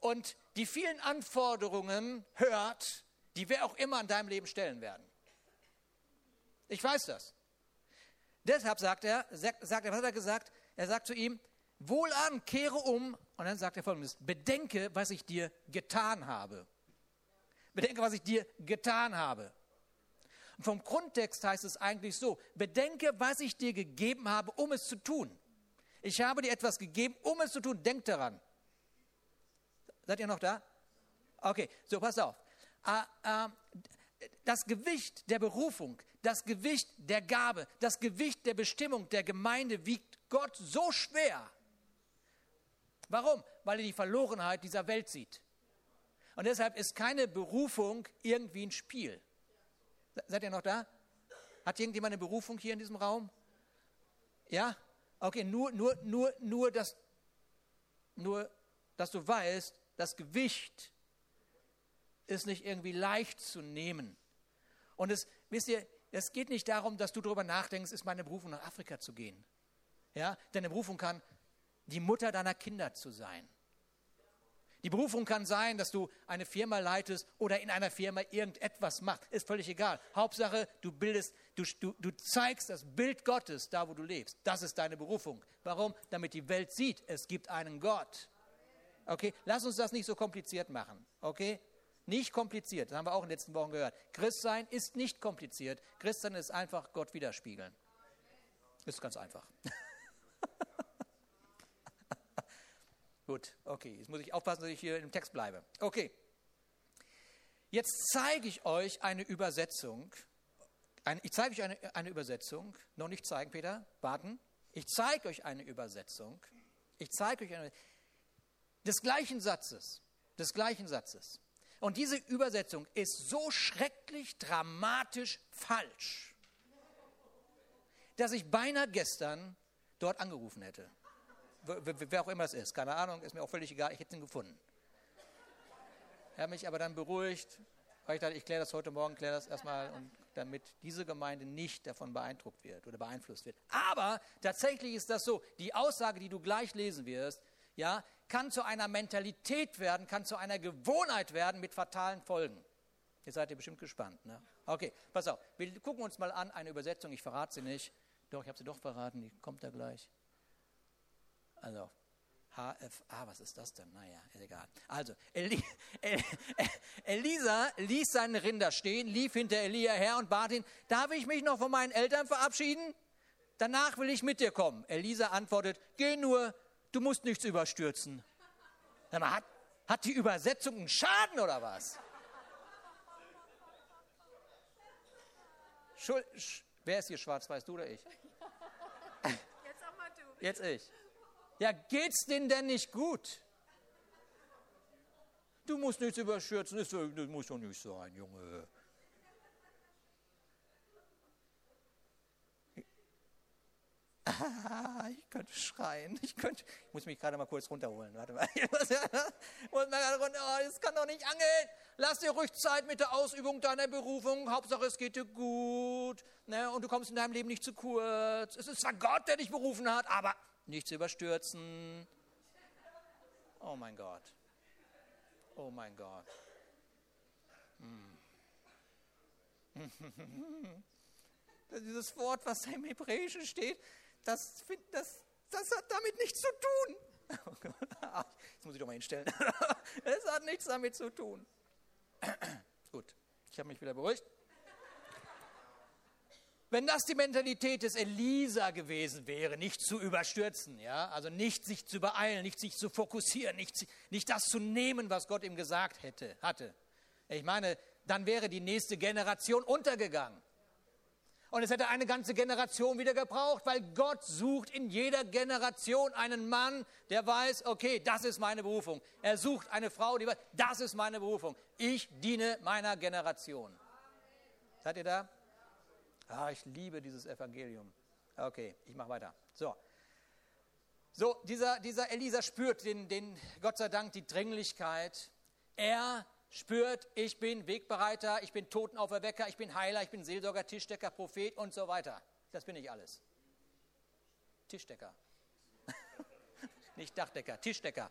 und die vielen Anforderungen hört, die wir auch immer in deinem Leben stellen werden. Ich weiß das. Deshalb sagt er, sagt, sagt er, was hat er gesagt? Er sagt zu ihm, wohlan, kehre um. Und dann sagt er folgendes, bedenke, was ich dir getan habe. Bedenke, was ich dir getan habe. Und vom Grundtext heißt es eigentlich so, bedenke, was ich dir gegeben habe, um es zu tun. Ich habe dir etwas gegeben, um es zu tun. Denk daran. Seid ihr noch da? Okay, so pass auf. Ah, ah, das Gewicht der Berufung, das Gewicht der Gabe, das Gewicht der Bestimmung der Gemeinde wiegt Gott so schwer. Warum? Weil er die Verlorenheit dieser Welt sieht. Und deshalb ist keine Berufung irgendwie ein Spiel. Seid ihr noch da? Hat irgendjemand eine Berufung hier in diesem Raum? Ja? Okay, nur, nur, nur, nur, dass, nur, dass du weißt, das Gewicht ist nicht irgendwie leicht zu nehmen. Und es, wisst ihr, es geht nicht darum, dass du darüber nachdenkst, ist meine Berufung nach Afrika zu gehen. Ja, deine Berufung kann die Mutter deiner Kinder zu sein. Die Berufung kann sein, dass du eine Firma leitest oder in einer Firma irgendetwas machst. Ist völlig egal. Hauptsache, du bildest, du, du, du zeigst das Bild Gottes da, wo du lebst. Das ist deine Berufung. Warum? Damit die Welt sieht, es gibt einen Gott. Okay, lass uns das nicht so kompliziert machen. Okay? Nicht kompliziert, das haben wir auch in den letzten Wochen gehört. Christsein ist nicht kompliziert. Christsein ist einfach Gott widerspiegeln. Ist ganz einfach. Gut, okay, jetzt muss ich aufpassen, dass ich hier im Text bleibe. Okay, jetzt zeige ich euch eine Übersetzung. Ein, ich zeige euch eine, eine Übersetzung. Noch nicht zeigen, Peter, warten. Ich zeige euch eine Übersetzung. Ich zeige euch eine des gleichen Satzes, des gleichen Satzes. Und diese Übersetzung ist so schrecklich dramatisch falsch, dass ich beinahe gestern dort angerufen hätte wer auch immer es ist, keine Ahnung, ist mir auch völlig egal, ich hätte ihn gefunden. Er hat mich aber dann beruhigt, weil ich dachte, ich kläre das heute Morgen, kläre das erstmal, und damit diese Gemeinde nicht davon beeindruckt wird oder beeinflusst wird. Aber tatsächlich ist das so, die Aussage, die du gleich lesen wirst, ja, kann zu einer Mentalität werden, kann zu einer Gewohnheit werden mit fatalen Folgen. Jetzt seid ihr bestimmt gespannt. Ne? Okay, pass auf. Wir gucken uns mal an eine Übersetzung. Ich verrate sie nicht. Doch, ich habe sie doch verraten. Die kommt da gleich. Also HFA, was ist das denn? Naja, ist egal. Also, Eli, Elisa ließ seine Rinder stehen, lief hinter Elia her und bat ihn, darf ich mich noch von meinen Eltern verabschieden? Danach will ich mit dir kommen. Elisa antwortet, geh nur, du musst nichts überstürzen. Mal, hat, hat die Übersetzung einen Schaden oder was? Schuld, wer ist hier schwarz-weiß, du oder ich? Jetzt auch mal du. Jetzt ich. Ja, geht's denen denn nicht gut? Du musst nichts überschürzen, das muss doch nicht sein, Junge. ich könnte schreien. Ich, könnte, ich muss mich gerade mal kurz runterholen. Warte mal. Ich muss, runter. Oh, das kann doch nicht angehen. Lass dir ruhig Zeit mit der Ausübung deiner Berufung. Hauptsache, es geht dir gut. Ne? Und du kommst in deinem Leben nicht zu kurz. Es ist zwar Gott, der dich berufen hat, aber nichts überstürzen. Oh mein Gott. Oh mein Gott. Hm. Dieses Wort, was im Hebräischen steht, das, das, das hat damit nichts zu tun. Jetzt muss ich doch mal hinstellen. Es hat nichts damit zu tun. Gut, ich habe mich wieder beruhigt. Wenn das die Mentalität des Elisa gewesen wäre, nicht zu überstürzen, ja, also nicht sich zu beeilen, nicht sich zu fokussieren, nicht, nicht das zu nehmen, was Gott ihm gesagt hätte, hatte. Ich meine, dann wäre die nächste Generation untergegangen. Und es hätte eine ganze Generation wieder gebraucht, weil Gott sucht in jeder Generation einen Mann, der weiß, okay, das ist meine Berufung. Er sucht eine Frau, die weiß, das ist meine Berufung. Ich diene meiner Generation. Seid ihr da? Ah, ich liebe dieses Evangelium. Okay, ich mache weiter. So. So, dieser, dieser Elisa spürt den, den, Gott sei Dank, die Dringlichkeit. Er spürt, ich bin Wegbereiter, ich bin Totenauferwecker, ich bin Heiler, ich bin Seelsorger, Tischdecker, Prophet und so weiter. Das bin ich alles. Tischdecker. Nicht Dachdecker, Tischdecker.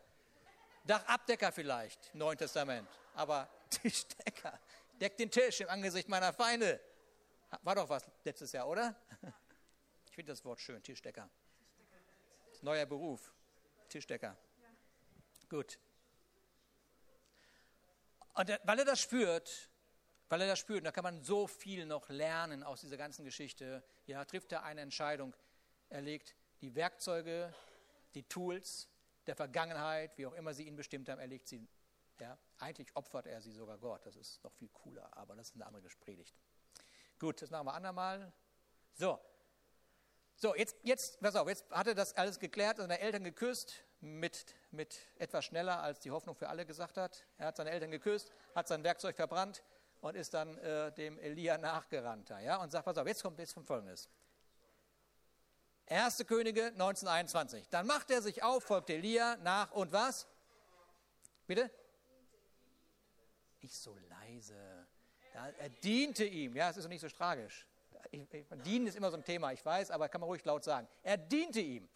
Dachabdecker vielleicht, Neuen Testament. Aber Tischdecker. Deck den Tisch im Angesicht meiner Feinde. War doch was letztes Jahr, oder? Ich finde das Wort schön, Tischdecker. Neuer Beruf, Tischdecker. Gut. Und weil er das spürt, weil er das spürt, da kann man so viel noch lernen aus dieser ganzen Geschichte. Ja, trifft er eine Entscheidung. Er legt die Werkzeuge, die Tools der Vergangenheit, wie auch immer sie ihn bestimmt haben, er legt sie. Ja, eigentlich opfert er sie sogar Gott. Das ist noch viel cooler, aber das ist eine andere Predigt. Gut, das machen wir andermal. So. So, jetzt, jetzt, pass auf, jetzt hat er das alles geklärt, seine Eltern geküsst, mit, mit etwas schneller, als die Hoffnung für alle gesagt hat. Er hat seine Eltern geküsst, hat sein Werkzeug verbrannt und ist dann äh, dem Elia nachgerannt. Ja, und sagt, pass auf, jetzt kommt jetzt von Folgendes. Erste Könige 1921. Dann macht er sich auf, folgt Elia nach und was? Bitte? Nicht so leise. Er diente ihm. Ja, es ist doch nicht so tragisch. Ich, dienen ist immer so ein Thema, ich weiß, aber kann man ruhig laut sagen. Er diente ihm.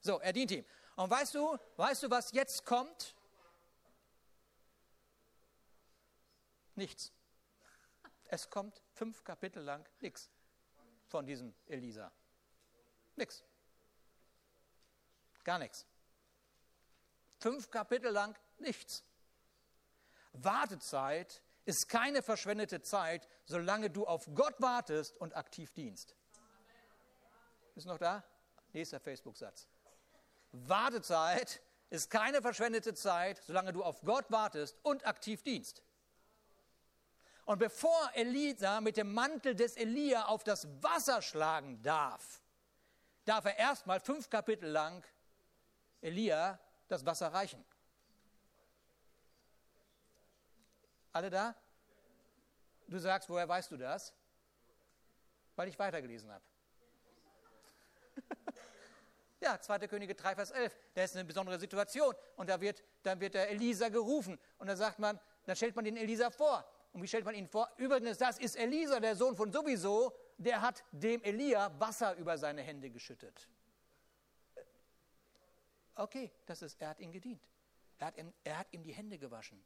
So, er diente ihm. Und weißt du, weißt du, was jetzt kommt? Nichts. Es kommt fünf Kapitel lang nichts von diesem Elisa. Nichts. Gar nichts. Fünf Kapitel lang nichts. Wartezeit ist keine verschwendete Zeit, solange du auf Gott wartest und aktiv dienst. Ist noch da? Nächster Facebook-Satz. Wartezeit ist keine verschwendete Zeit, solange du auf Gott wartest und aktiv dienst. Und bevor Elisa mit dem Mantel des Elia auf das Wasser schlagen darf, darf er erstmal fünf Kapitel lang Elia das Wasser reichen. Alle da? Du sagst, woher weißt du das? Weil ich weitergelesen habe. ja, 2. Könige 3, Vers 11. Da ist eine besondere Situation. Und da wird, dann wird der Elisa gerufen. Und dann sagt man, dann stellt man den Elisa vor. Und wie stellt man ihn vor? Übrigens, das ist Elisa, der Sohn von sowieso. Der hat dem Elia Wasser über seine Hände geschüttet. Okay, das ist, er hat ihn gedient. Er hat ihm, er hat ihm die Hände gewaschen.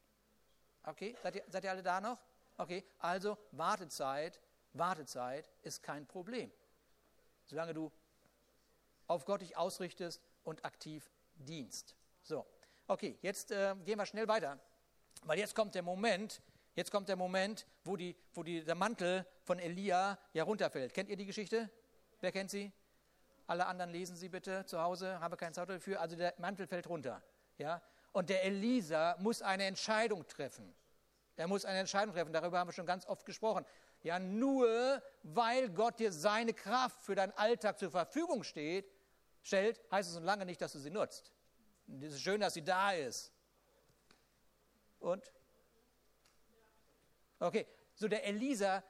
Okay, seid ihr, seid ihr alle da noch? Okay, also Wartezeit, Wartezeit ist kein Problem. Solange du auf Gott dich ausrichtest und aktiv dienst. So, okay, jetzt äh, gehen wir schnell weiter, weil jetzt kommt der Moment, jetzt kommt der Moment, wo, die, wo die, der Mantel von Elia ja runterfällt. Kennt ihr die Geschichte? Wer kennt sie? Alle anderen lesen sie bitte zu Hause, habe keine Zeit dafür. Also der Mantel fällt runter. Ja? Und der Elisa muss eine Entscheidung treffen. Er muss eine Entscheidung treffen. Darüber haben wir schon ganz oft gesprochen. Ja, nur weil Gott dir seine Kraft für deinen Alltag zur Verfügung steht, stellt, heißt es noch lange nicht, dass du sie nutzt. Es ist schön, dass sie da ist. Und? Okay, so der Elisa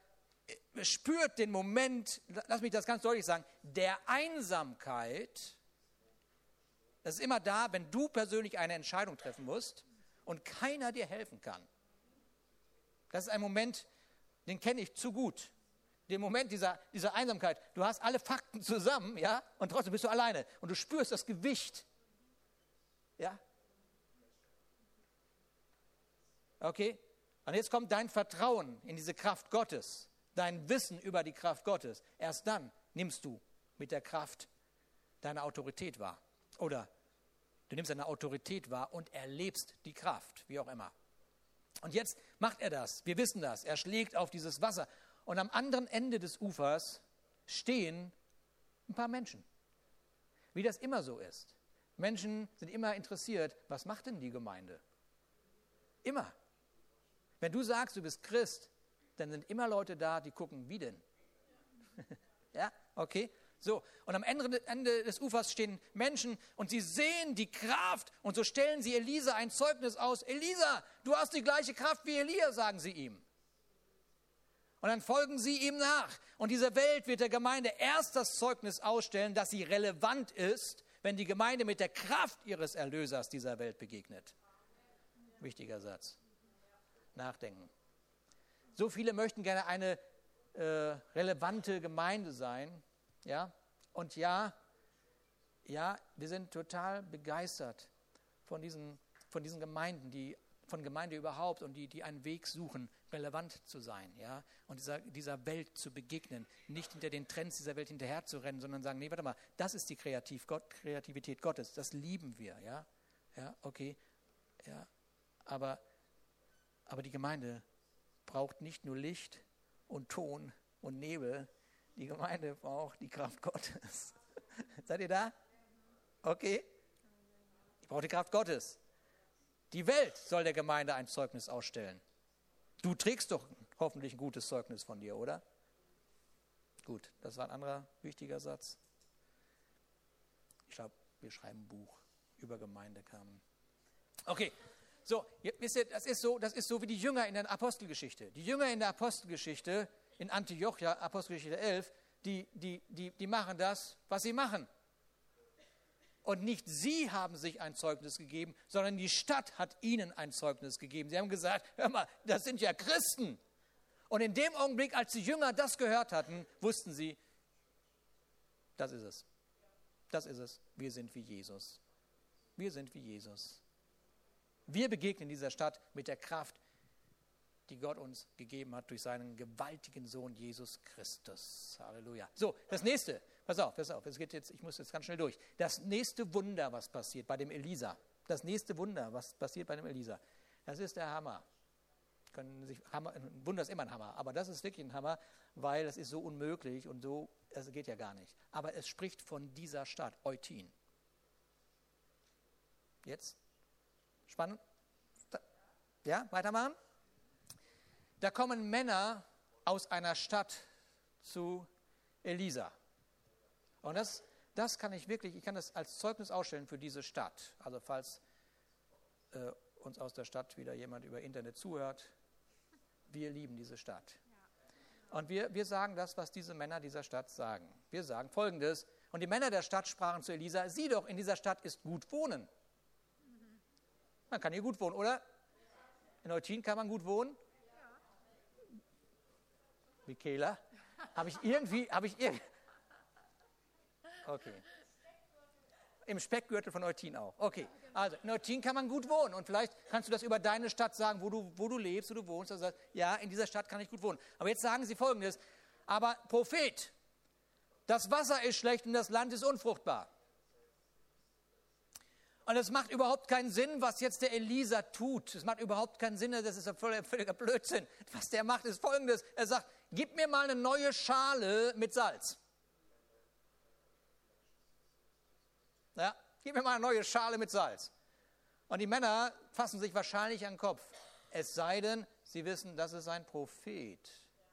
äh, spürt den Moment, lass mich das ganz deutlich sagen, der Einsamkeit das ist immer da, wenn du persönlich eine Entscheidung treffen musst und keiner dir helfen kann. Das ist ein Moment, den kenne ich zu gut. Den Moment dieser, dieser Einsamkeit. Du hast alle Fakten zusammen, ja, und trotzdem bist du alleine. Und du spürst das Gewicht. Ja? Okay? Und jetzt kommt dein Vertrauen in diese Kraft Gottes, dein Wissen über die Kraft Gottes. Erst dann nimmst du mit der Kraft deine Autorität wahr. Oder Du nimmst seine Autorität wahr und erlebst die Kraft, wie auch immer. Und jetzt macht er das. Wir wissen das. Er schlägt auf dieses Wasser. Und am anderen Ende des Ufers stehen ein paar Menschen. Wie das immer so ist. Menschen sind immer interessiert, was macht denn die Gemeinde? Immer. Wenn du sagst, du bist Christ, dann sind immer Leute da, die gucken, wie denn? ja, okay. So, und am Ende, Ende des Ufers stehen Menschen und sie sehen die Kraft und so stellen sie Elisa ein Zeugnis aus. Elisa, du hast die gleiche Kraft wie Elia, sagen sie ihm. Und dann folgen sie ihm nach. Und diese Welt wird der Gemeinde erst das Zeugnis ausstellen, dass sie relevant ist, wenn die Gemeinde mit der Kraft ihres Erlösers dieser Welt begegnet. Wichtiger Satz. Nachdenken. So viele möchten gerne eine äh, relevante Gemeinde sein. Ja? Und ja, ja, wir sind total begeistert von diesen, von diesen Gemeinden, die von Gemeinde überhaupt und die, die einen Weg suchen, relevant zu sein, ja, und dieser, dieser Welt zu begegnen, nicht hinter den Trends dieser Welt hinterher zu rennen, sondern sagen, nee, warte mal, das ist die Kreativ Gott, Kreativität Gottes, das lieben wir, ja, ja, okay, ja, aber, aber die Gemeinde braucht nicht nur Licht und Ton und Nebel, die Gemeinde braucht die Kraft Gottes. Seid ihr da? Okay? Ich brauche die Kraft Gottes. Die Welt soll der Gemeinde ein Zeugnis ausstellen. Du trägst doch hoffentlich ein gutes Zeugnis von dir, oder? Gut, das war ein anderer wichtiger Satz. Ich glaube, wir schreiben ein Buch über Gemeindekamen. Okay, so, wisst ihr, das ist so, das ist so wie die Jünger in der Apostelgeschichte. Die Jünger in der Apostelgeschichte, in Antiochia, Apostelgeschichte 11, die, die, die, die machen das, was sie machen. Und nicht sie haben sich ein Zeugnis gegeben, sondern die Stadt hat ihnen ein Zeugnis gegeben. Sie haben gesagt, hör mal, das sind ja Christen. Und in dem Augenblick, als die Jünger das gehört hatten, wussten sie, das ist es. Das ist es. Wir sind wie Jesus. Wir sind wie Jesus. Wir begegnen dieser Stadt mit der Kraft, die Gott uns gegeben hat durch seinen gewaltigen Sohn Jesus Christus. Halleluja. So, das nächste. Pass auf, pass auf, es geht jetzt, ich muss jetzt ganz schnell durch. Das nächste Wunder, was passiert bei dem Elisa, das nächste Wunder, was passiert bei dem Elisa, das ist der Hammer. Können sich, Hammer ein Wunder ist immer ein Hammer, aber das ist wirklich ein Hammer, weil das ist so unmöglich und so, das geht ja gar nicht. Aber es spricht von dieser Stadt, Eutin. Jetzt? Spannend? Ja, weitermachen? Da kommen Männer aus einer Stadt zu Elisa. Und das, das kann ich wirklich, ich kann das als Zeugnis ausstellen für diese Stadt. Also falls äh, uns aus der Stadt wieder jemand über Internet zuhört, wir lieben diese Stadt. Und wir, wir sagen das, was diese Männer dieser Stadt sagen. Wir sagen folgendes, und die Männer der Stadt sprachen zu Elisa, sieh doch, in dieser Stadt ist gut wohnen. Man kann hier gut wohnen, oder? In Eutin kann man gut wohnen? Michaela? Habe ich irgendwie, habe ich irgendwie, Okay. Im Speckgürtel von Eutin auch. Okay. Also, in Eutin kann man gut wohnen. Und vielleicht kannst du das über deine Stadt sagen, wo du, wo du lebst, wo du wohnst. Also ja, in dieser Stadt kann ich gut wohnen. Aber jetzt sagen sie folgendes. Aber Prophet, das Wasser ist schlecht und das Land ist unfruchtbar. Und es macht überhaupt keinen Sinn, was jetzt der Elisa tut. Es macht überhaupt keinen Sinn, das ist ein völliger Blödsinn. Was der macht, ist folgendes. Er sagt, gib mir mal eine neue Schale mit Salz. Ja, gib mir mal eine neue Schale mit Salz. Und die Männer fassen sich wahrscheinlich an den Kopf. Es sei denn, sie wissen, das ist ein Prophet.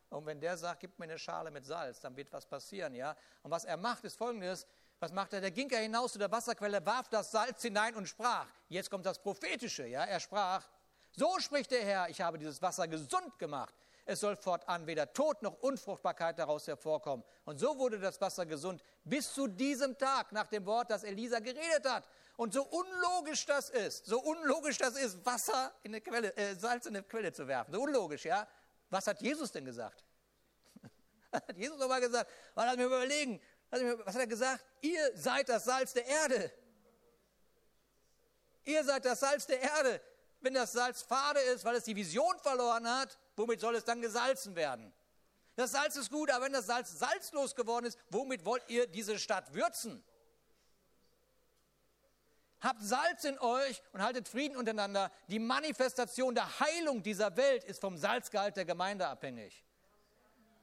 Und wenn der sagt, gib mir eine Schale mit Salz, dann wird was passieren, ja. Und was er macht, ist folgendes. Was macht er? Der ging er hinaus zu der Wasserquelle, warf das Salz hinein und sprach. Jetzt kommt das Prophetische, ja. Er sprach, so spricht der Herr, ich habe dieses Wasser gesund gemacht. Es soll fortan weder Tod noch Unfruchtbarkeit daraus hervorkommen. Und so wurde das Wasser gesund bis zu diesem Tag nach dem Wort, das Elisa geredet hat. Und so unlogisch das ist, so unlogisch das ist, Wasser in eine Quelle, äh, Salz in eine Quelle zu werfen. So unlogisch, ja? Was hat Jesus denn gesagt? Hat Jesus nochmal gesagt? Lass mich überlegen. Was hat er gesagt? Ihr seid das Salz der Erde. Ihr seid das Salz der Erde. Wenn das Salz fade ist, weil es die Vision verloren hat, womit soll es dann gesalzen werden? Das Salz ist gut, aber wenn das Salz salzlos geworden ist, womit wollt ihr diese Stadt würzen? Habt Salz in euch und haltet Frieden untereinander. Die Manifestation der Heilung dieser Welt ist vom Salzgehalt der Gemeinde abhängig.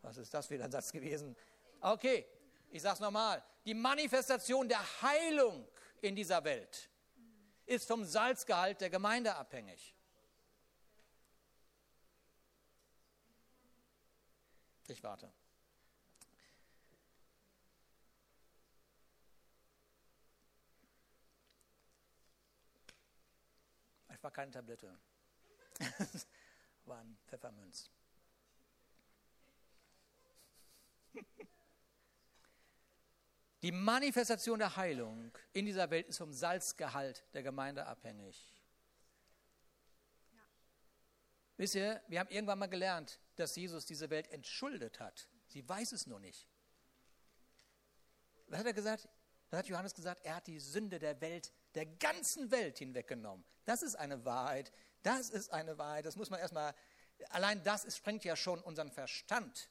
Was ist das für ein Satz gewesen? Okay, ich sage es nochmal. Die Manifestation der Heilung in dieser Welt ist vom Salzgehalt der Gemeinde abhängig. Ich warte. Es war keine Tablette. war ein Pfeffermünz. Die Manifestation der Heilung in dieser Welt ist vom Salzgehalt der Gemeinde abhängig. Ja. Wisst ihr, wir haben irgendwann mal gelernt, dass Jesus diese Welt entschuldet hat. Sie weiß es nur nicht. Was hat er gesagt? Was hat Johannes gesagt? Er hat die Sünde der Welt, der ganzen Welt hinweggenommen. Das ist eine Wahrheit. Das ist eine Wahrheit. Das muss man erstmal, allein das sprengt ja schon unseren Verstand.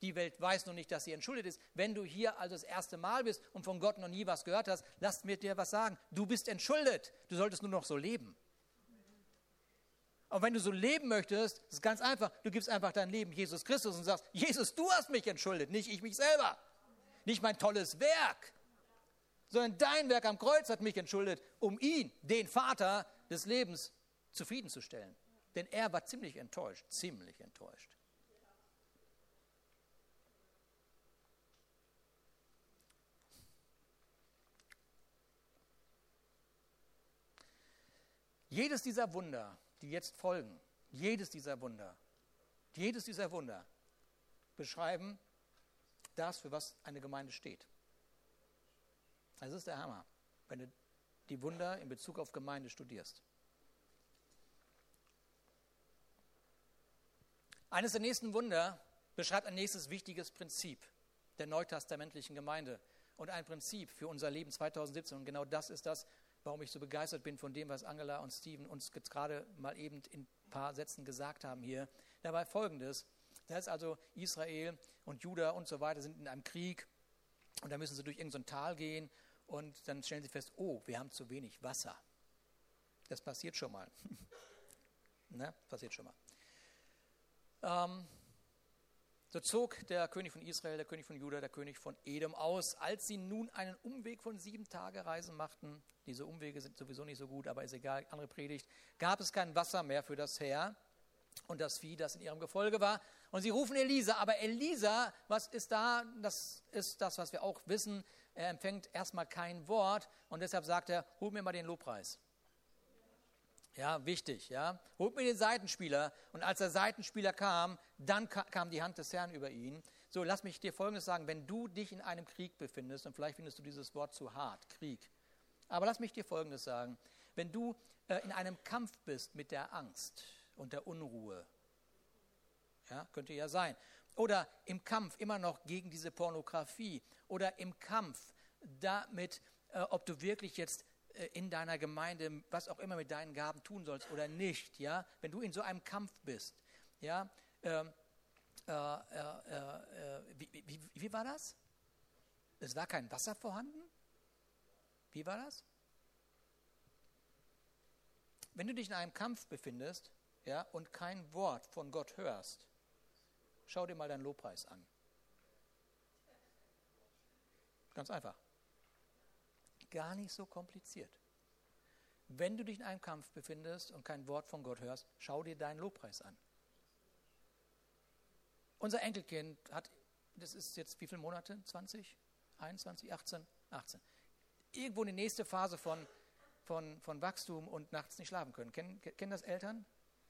Die Welt weiß noch nicht, dass sie entschuldet ist. Wenn du hier also das erste Mal bist und von Gott noch nie was gehört hast, lass mir dir was sagen. Du bist entschuldet. Du solltest nur noch so leben. Und wenn du so leben möchtest, ist es ganz einfach. Du gibst einfach dein Leben Jesus Christus und sagst, Jesus, du hast mich entschuldet, nicht ich mich selber. Nicht mein tolles Werk, sondern dein Werk am Kreuz hat mich entschuldet, um ihn, den Vater des Lebens, zufriedenzustellen. Denn er war ziemlich enttäuscht, ziemlich enttäuscht. Jedes dieser Wunder, die jetzt folgen, jedes dieser Wunder, jedes dieser Wunder beschreiben das, für was eine Gemeinde steht. Das ist der Hammer, wenn du die Wunder in Bezug auf Gemeinde studierst. Eines der nächsten Wunder beschreibt ein nächstes wichtiges Prinzip der neutestamentlichen Gemeinde und ein Prinzip für unser Leben 2017. Und genau das ist das, warum ich so begeistert bin von dem, was Angela und Steven uns gerade mal eben in ein paar Sätzen gesagt haben hier. Dabei folgendes: Da ist also Israel und Juda und so weiter sind in einem Krieg und da müssen sie durch irgendein so Tal gehen und dann stellen sie fest: Oh, wir haben zu wenig Wasser. Das passiert schon mal. ne? Passiert schon mal. Ähm, so zog der König von Israel, der König von Juda, der König von Edom aus. Als sie nun einen Umweg von sieben Tage Reisen machten, diese Umwege sind sowieso nicht so gut, aber ist egal, andere Predigt, gab es kein Wasser mehr für das Heer und das Vieh, das in ihrem Gefolge war. Und sie rufen Elisa, aber Elisa, was ist da? Das ist das, was wir auch wissen. Er empfängt erstmal kein Wort und deshalb sagt er, hol mir mal den Lobpreis. Ja, wichtig, ja. Holt mir den Seitenspieler. Und als der Seitenspieler kam, dann kam die Hand des Herrn über ihn. So, lass mich dir Folgendes sagen. Wenn du dich in einem Krieg befindest, und vielleicht findest du dieses Wort zu hart, Krieg. Aber lass mich dir Folgendes sagen. Wenn du äh, in einem Kampf bist mit der Angst und der Unruhe, ja, könnte ja sein. Oder im Kampf immer noch gegen diese Pornografie. Oder im Kampf damit, äh, ob du wirklich jetzt in deiner Gemeinde, was auch immer mit deinen Gaben tun sollst oder nicht, ja, wenn du in so einem Kampf bist, ja, ähm, äh, äh, äh, wie, wie, wie war das? Es war kein Wasser vorhanden? Wie war das? Wenn du dich in einem Kampf befindest ja, und kein Wort von Gott hörst, schau dir mal deinen Lobpreis an. Ganz einfach gar nicht so kompliziert. Wenn du dich in einem Kampf befindest und kein Wort von Gott hörst, schau dir deinen Lobpreis an. Unser Enkelkind hat, das ist jetzt wie viele Monate? 20, 21, 18, 18. Irgendwo die nächste Phase von, von, von Wachstum und nachts nicht schlafen können. Kennen, kennen das Eltern?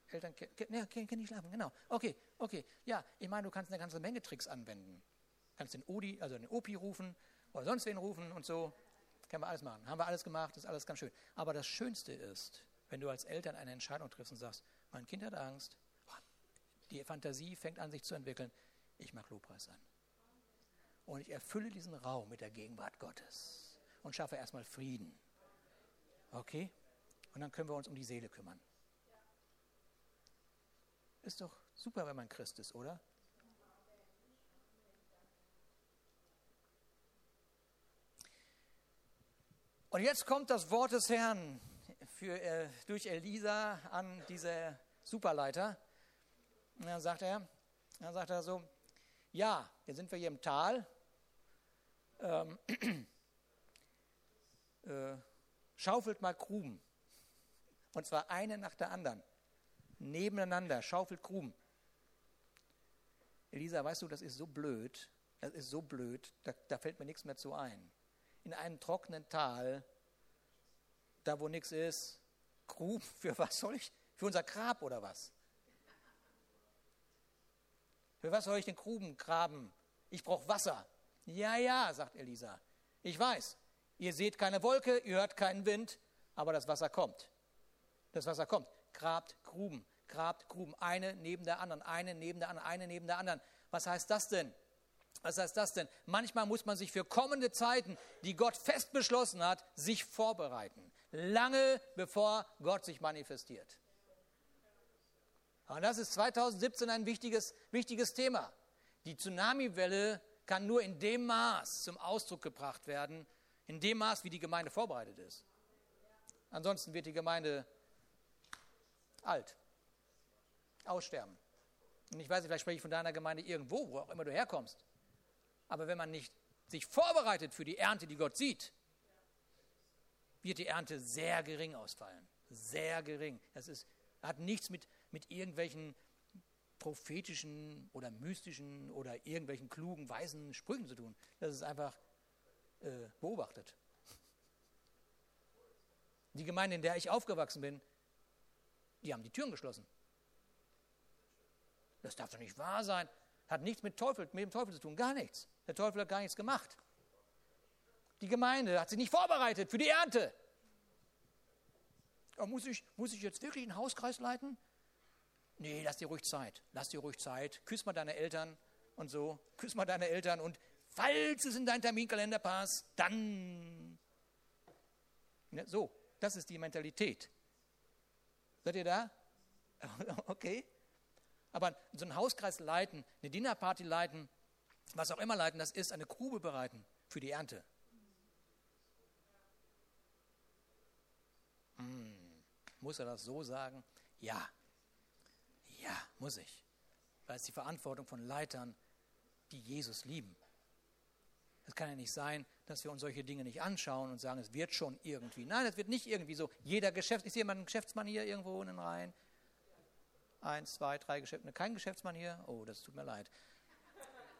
Eltern kennen, ja, kennen nicht schlafen, genau. Okay, okay. Ja, ich meine, du kannst eine ganze Menge Tricks anwenden. Du kannst den Odi, also den Opi rufen oder sonst wen rufen und so. Können wir alles machen. Haben wir alles gemacht, ist alles ganz schön. Aber das Schönste ist, wenn du als Eltern eine Entscheidung triffst und sagst, mein Kind hat Angst, die Fantasie fängt an sich zu entwickeln, ich mag Lobpreis an. Und ich erfülle diesen Raum mit der Gegenwart Gottes und schaffe erstmal Frieden. Okay? Und dann können wir uns um die Seele kümmern. Ist doch super, wenn man Christ ist, oder? Und jetzt kommt das Wort des Herrn für, äh, durch Elisa an diese Superleiter. Und dann sagt er, dann sagt er so, ja, jetzt sind wir hier im Tal. Ähm, äh, schaufelt mal Gruben. Und zwar eine nach der anderen. Nebeneinander, schaufelt Gruben. Elisa, weißt du, das ist so blöd, das ist so blöd, da, da fällt mir nichts mehr zu ein in einem trockenen Tal, da wo nichts ist, Grub, für was soll ich? Für unser Grab oder was? Für was soll ich den Gruben graben? ich brauche Wasser. Ja, ja, sagt Elisa. Ich weiß, ihr seht keine Wolke, ihr hört keinen Wind, aber das Wasser kommt. Das Wasser kommt. Grabt Gruben, grabt Gruben, eine neben der anderen, eine neben der anderen, eine neben der anderen. Was heißt das denn? Was heißt das denn? Manchmal muss man sich für kommende Zeiten, die Gott fest beschlossen hat, sich vorbereiten. Lange bevor Gott sich manifestiert. Und das ist 2017 ein wichtiges, wichtiges Thema. Die Tsunamiwelle kann nur in dem Maß zum Ausdruck gebracht werden, in dem Maß, wie die Gemeinde vorbereitet ist. Ansonsten wird die Gemeinde alt, aussterben. Und ich weiß nicht, vielleicht spreche ich von deiner Gemeinde irgendwo, wo auch immer du herkommst. Aber wenn man nicht sich vorbereitet für die Ernte, die Gott sieht, wird die Ernte sehr gering ausfallen. Sehr gering. Das ist, hat nichts mit, mit irgendwelchen prophetischen oder mystischen oder irgendwelchen klugen, weisen Sprüchen zu tun. Das ist einfach äh, beobachtet. Die Gemeinde, in der ich aufgewachsen bin, die haben die Türen geschlossen. Das darf doch nicht wahr sein. Hat nichts mit, Teufel, mit dem Teufel zu tun, gar nichts. Der Teufel hat gar nichts gemacht. Die Gemeinde hat sich nicht vorbereitet für die Ernte. Aber muss ich, muss ich jetzt wirklich einen Hauskreis leiten? Nee, lass dir ruhig Zeit. Lass dir ruhig Zeit. Küss mal deine Eltern und so. Küss mal deine Eltern und falls es in deinen Terminkalender passt, dann. Ja, so, das ist die Mentalität. Seid ihr da? Okay. Aber so einen Hauskreis leiten, eine Dinnerparty leiten, was auch immer leiten, das ist eine Grube bereiten für die Ernte. Hm, muss er das so sagen? Ja, ja, muss ich. Weil es die Verantwortung von Leitern, die Jesus lieben. Es kann ja nicht sein, dass wir uns solche Dinge nicht anschauen und sagen, es wird schon irgendwie. Nein, es wird nicht irgendwie so. Jeder Geschäft, ich sehe mal einen Geschäftsmann hier irgendwo in den Reihen. Eins, zwei, drei Geschäftsmann. Kein Geschäftsmann hier? Oh, das tut mir leid.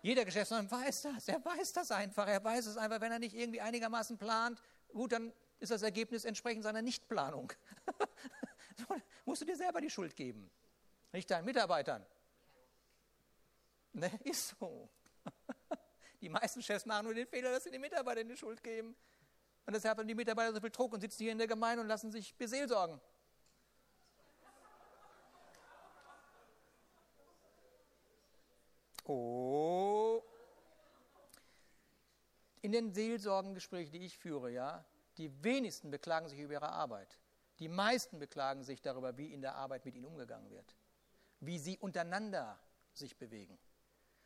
Jeder Geschäftsmann weiß das. Er weiß das einfach. Er weiß es einfach, wenn er nicht irgendwie einigermaßen plant. Gut, dann ist das Ergebnis entsprechend seiner Nichtplanung. musst du dir selber die Schuld geben nicht deinen Mitarbeitern. Ne, ist so. Die meisten Chefs machen nur den Fehler, dass sie den Mitarbeitern die Schuld geben. Und deshalb haben die Mitarbeiter so viel Druck und sitzen hier in der Gemeinde und lassen sich beseelsorgen. Oh. In den Seelsorgengesprächen, die ich führe, ja, die wenigsten beklagen sich über ihre Arbeit. Die meisten beklagen sich darüber, wie in der Arbeit mit ihnen umgegangen wird wie sie untereinander sich bewegen.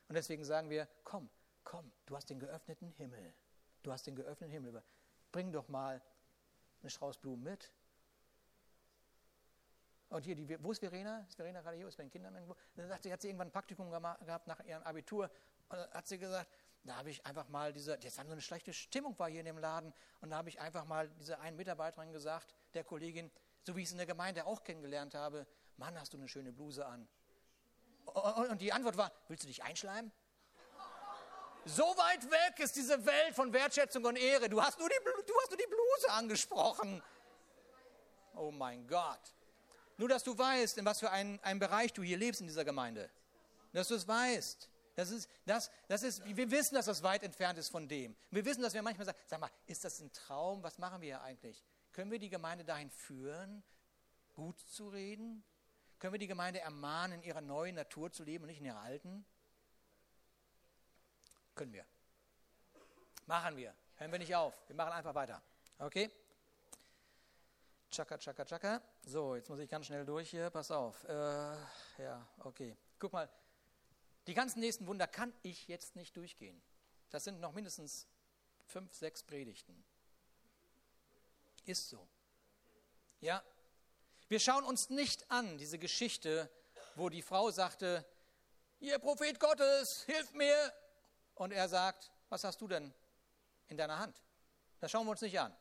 Und deswegen sagen wir, komm, komm, du hast den geöffneten Himmel. Du hast den geöffneten Himmel. Bring doch mal eine Strauß Blumen mit. Und hier, die, wo ist Verena? Ist Verena gerade hier? Ist bei den Kindern irgendwo? Dann sagt sie, hat sie irgendwann ein Praktikum gehabt nach ihrem Abitur. Und dann hat sie gesagt, da habe ich einfach mal diese, jetzt haben so eine schlechte Stimmung war hier in dem Laden. Und da habe ich einfach mal dieser einen Mitarbeiterin gesagt, der Kollegin, so wie ich es in der Gemeinde auch kennengelernt habe, Mann, hast du eine schöne Bluse an. Und die Antwort war, willst du dich einschleimen? So weit weg ist diese Welt von Wertschätzung und Ehre. Du hast nur die, du hast nur die Bluse angesprochen. Oh mein Gott. Nur, dass du weißt, in was für einem Bereich du hier lebst in dieser Gemeinde. Dass du es weißt. Das ist, das, das ist, wir wissen, dass das weit entfernt ist von dem. Wir wissen, dass wir manchmal sagen, sag mal, ist das ein Traum? Was machen wir hier eigentlich? Können wir die Gemeinde dahin führen, gut zu reden, können wir die Gemeinde ermahnen, in ihrer neuen Natur zu leben und nicht in ihrer alten? Können wir. Machen wir. Hören wir nicht auf. Wir machen einfach weiter. Okay? Chaka, chaka, chaka. So, jetzt muss ich ganz schnell durch hier. Pass auf. Äh, ja, okay. Guck mal. Die ganzen nächsten Wunder kann ich jetzt nicht durchgehen. Das sind noch mindestens fünf, sechs Predigten. Ist so. Ja, wir schauen uns nicht an, diese Geschichte, wo die Frau sagte, ihr Prophet Gottes, hilf mir. Und er sagt, was hast du denn in deiner Hand? Das schauen wir uns nicht an.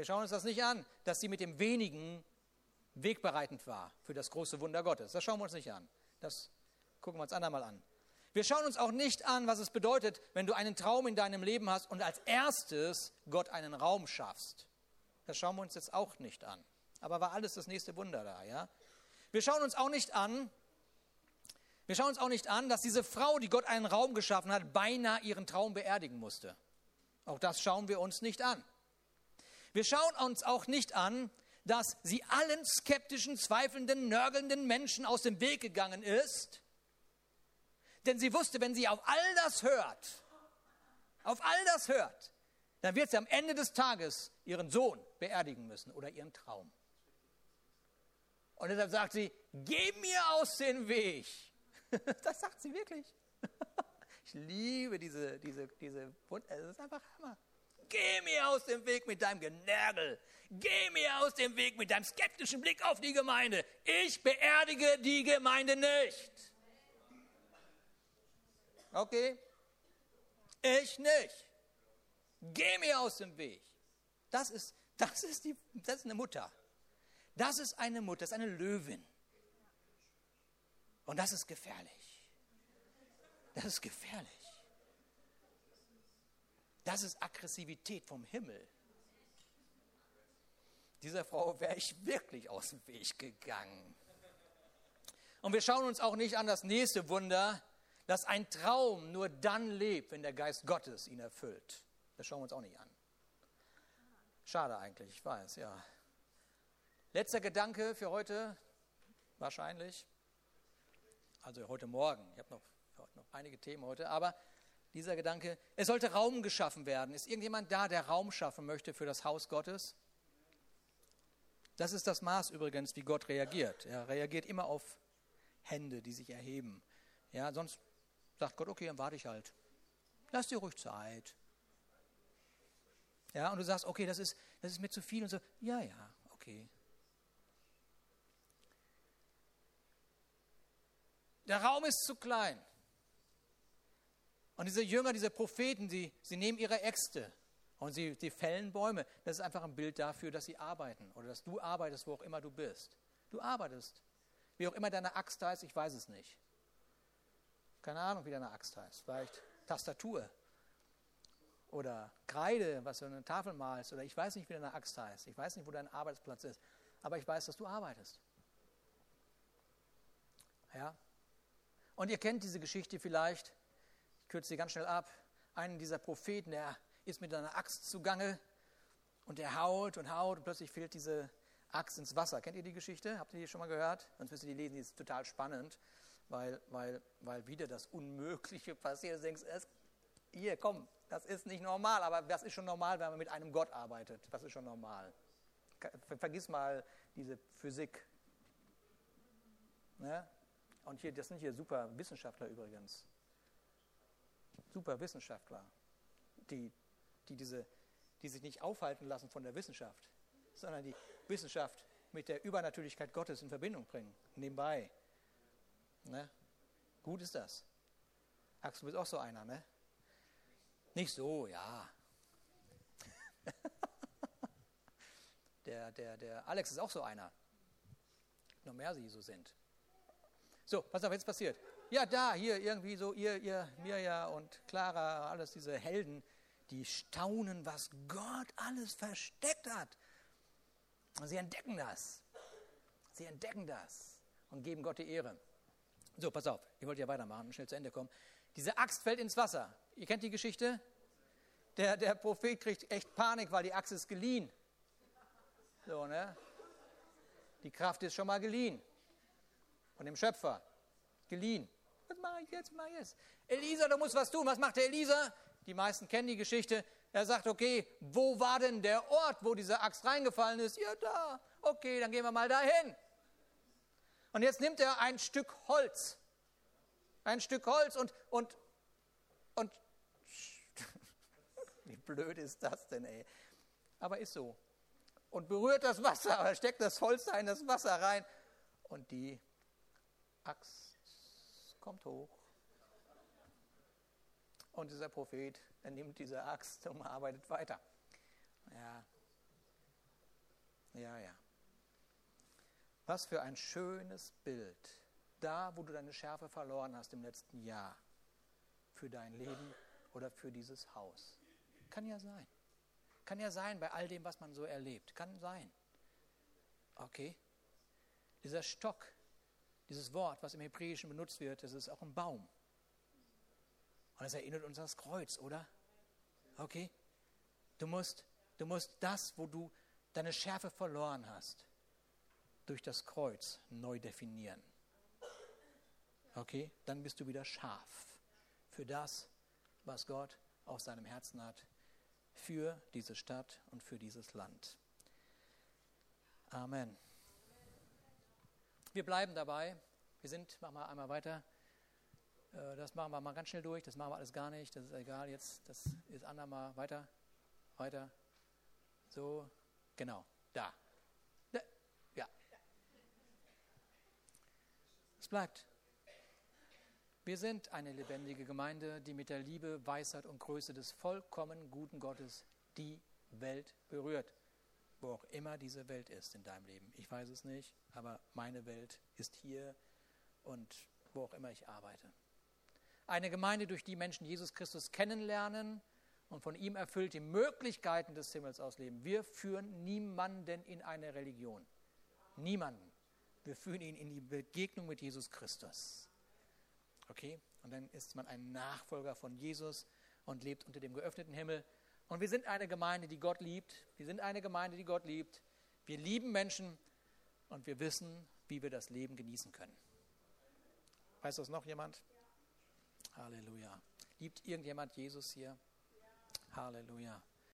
Wir schauen uns das nicht an, dass sie mit dem wenigen wegbereitend war für das große Wunder Gottes. Das schauen wir uns nicht an. Das gucken wir uns andermal an. Wir schauen uns auch nicht an, was es bedeutet, wenn du einen Traum in deinem Leben hast und als erstes Gott einen Raum schaffst. Das schauen wir uns jetzt auch nicht an. Aber war alles das nächste Wunder da, ja? Wir schauen uns auch nicht an, Wir schauen uns auch nicht an, dass diese Frau, die Gott einen Raum geschaffen hat, beinahe ihren Traum beerdigen musste. Auch das schauen wir uns nicht an. Wir schauen uns auch nicht an, dass sie allen skeptischen, zweifelnden, nörgelnden Menschen aus dem Weg gegangen ist. Denn sie wusste, wenn sie auf all das hört, auf all das hört, dann wird sie am Ende des Tages ihren Sohn beerdigen müssen oder ihren Traum. Und deshalb sagt sie, geh mir aus dem Weg. Das sagt sie wirklich. Ich liebe diese, diese, diese, es ist einfach Hammer. Geh mir aus dem Weg mit deinem Genörgel. Geh mir aus dem Weg mit deinem skeptischen Blick auf die Gemeinde. Ich beerdige die Gemeinde nicht. Okay? Ich nicht. Geh mir aus dem Weg. Das ist, das ist, die, das ist eine Mutter. Das ist eine Mutter, das ist eine Löwin. Und das ist gefährlich. Das ist gefährlich. Das ist Aggressivität vom Himmel. Dieser Frau wäre ich wirklich aus dem Weg gegangen. Und wir schauen uns auch nicht an das nächste Wunder, dass ein Traum nur dann lebt, wenn der Geist Gottes ihn erfüllt. Das schauen wir uns auch nicht an. Schade eigentlich, ich weiß, ja. Letzter Gedanke für heute, wahrscheinlich. Also heute Morgen. Ich habe noch, noch einige Themen heute, aber dieser Gedanke, es sollte Raum geschaffen werden. Ist irgendjemand da, der Raum schaffen möchte für das Haus Gottes? Das ist das Maß übrigens, wie Gott reagiert. Er reagiert immer auf Hände, die sich erheben. Ja, sonst sagt Gott, okay, dann warte ich halt. Lass dir ruhig Zeit. Ja, und du sagst, okay, das ist, das ist mir zu viel und so. Ja, ja, okay. Der Raum ist zu klein. Und diese Jünger, diese Propheten, sie, sie nehmen ihre Äxte und sie, sie fällen Bäume. Das ist einfach ein Bild dafür, dass sie arbeiten oder dass du arbeitest, wo auch immer du bist. Du arbeitest. Wie auch immer deine Axt heißt, ich weiß es nicht. Keine Ahnung, wie deine Axt heißt. Vielleicht Tastatur oder Kreide, was du an eine Tafel malst, oder ich weiß nicht, wie deine Axt heißt. Ich weiß nicht, wo dein Arbeitsplatz ist. Aber ich weiß, dass du arbeitest. Ja? Und ihr kennt diese Geschichte vielleicht. Kürze sie ganz schnell ab. Einen dieser Propheten, der ist mit einer Axt zugange und der haut und haut und plötzlich fehlt diese Axt ins Wasser. Kennt ihr die Geschichte? Habt ihr die schon mal gehört? Sonst müsst ihr die lesen, die ist total spannend, weil, weil, weil wieder das Unmögliche passiert. Du denkst, es, hier, komm, das ist nicht normal, aber das ist schon normal, wenn man mit einem Gott arbeitet. Das ist schon normal. Vergiss mal diese Physik. Ne? Und hier, das sind hier super Wissenschaftler übrigens. Super Wissenschaftler, die, die, diese, die sich nicht aufhalten lassen von der Wissenschaft, sondern die Wissenschaft mit der Übernatürlichkeit Gottes in Verbindung bringen, nebenbei. Ne? Gut ist das. Axel, du bist auch so einer, ne? Nicht so, ja. der, der, der Alex ist auch so einer. Noch mehr sie so sind. So, was ist jetzt passiert? Ja, da, hier irgendwie so, ihr, ihr, Mirja und Clara, alles diese Helden, die staunen, was Gott alles versteckt hat. Und sie entdecken das. Sie entdecken das und geben Gott die Ehre. So, pass auf, ich wollte ja weitermachen und schnell zu Ende kommen. Diese Axt fällt ins Wasser. Ihr kennt die Geschichte? Der, der Prophet kriegt echt Panik, weil die Axt ist geliehen. So, ne? Die Kraft ist schon mal geliehen. Von dem Schöpfer. Geliehen. Was mache ich jetzt? Was mache ich jetzt? Elisa, du musst was tun. Was macht der Elisa? Die meisten kennen die Geschichte. Er sagt, okay, wo war denn der Ort, wo diese Axt reingefallen ist? Ja, da. Okay, dann gehen wir mal dahin. Und jetzt nimmt er ein Stück Holz ein Stück Holz und, und, und, wie blöd ist das denn, ey? Aber ist so. Und berührt das Wasser, steckt das Holz da in das Wasser rein und die Axt kommt hoch. Und dieser Prophet, er nimmt diese Axt und arbeitet weiter. Ja, ja, ja. Was für ein schönes Bild da, wo du deine Schärfe verloren hast im letzten Jahr, für dein Leben oder für dieses Haus. Kann ja sein. Kann ja sein bei all dem, was man so erlebt. Kann sein. Okay? Dieser Stock, Dieses Wort, was im Hebräischen benutzt wird, das ist auch ein Baum. Und es erinnert uns an das Kreuz, oder? Okay? Du musst, du musst das, wo du deine Schärfe verloren hast, durch das Kreuz neu definieren. Okay? Dann bist du wieder scharf für das, was Gott auf seinem Herzen hat, für diese Stadt und für dieses Land. Amen. Wir bleiben dabei. Wir sind, machen wir einmal weiter. Äh, das machen wir mal ganz schnell durch. Das machen wir alles gar nicht. Das ist egal jetzt. Das ist andermal weiter. Weiter. So. Genau. Da. Ja. Es bleibt. Wir sind eine lebendige Gemeinde, die mit der Liebe, Weisheit und Größe des vollkommen guten Gottes die Welt berührt wo auch immer diese Welt ist in deinem Leben. Ich weiß es nicht, aber meine Welt ist hier und wo auch immer ich arbeite. Eine Gemeinde, durch die Menschen Jesus Christus kennenlernen und von ihm erfüllt die Möglichkeiten des Himmels ausleben. Wir führen niemanden in eine Religion. Niemanden. Wir führen ihn in die Begegnung mit Jesus Christus. Okay? Und dann ist man ein Nachfolger von Jesus und lebt unter dem geöffneten Himmel und wir sind eine Gemeinde, die Gott liebt. Wir sind eine Gemeinde, die Gott liebt. Wir lieben Menschen und wir wissen, wie wir das Leben genießen können. Weiß das noch jemand? Halleluja. Liebt irgendjemand Jesus hier? Halleluja.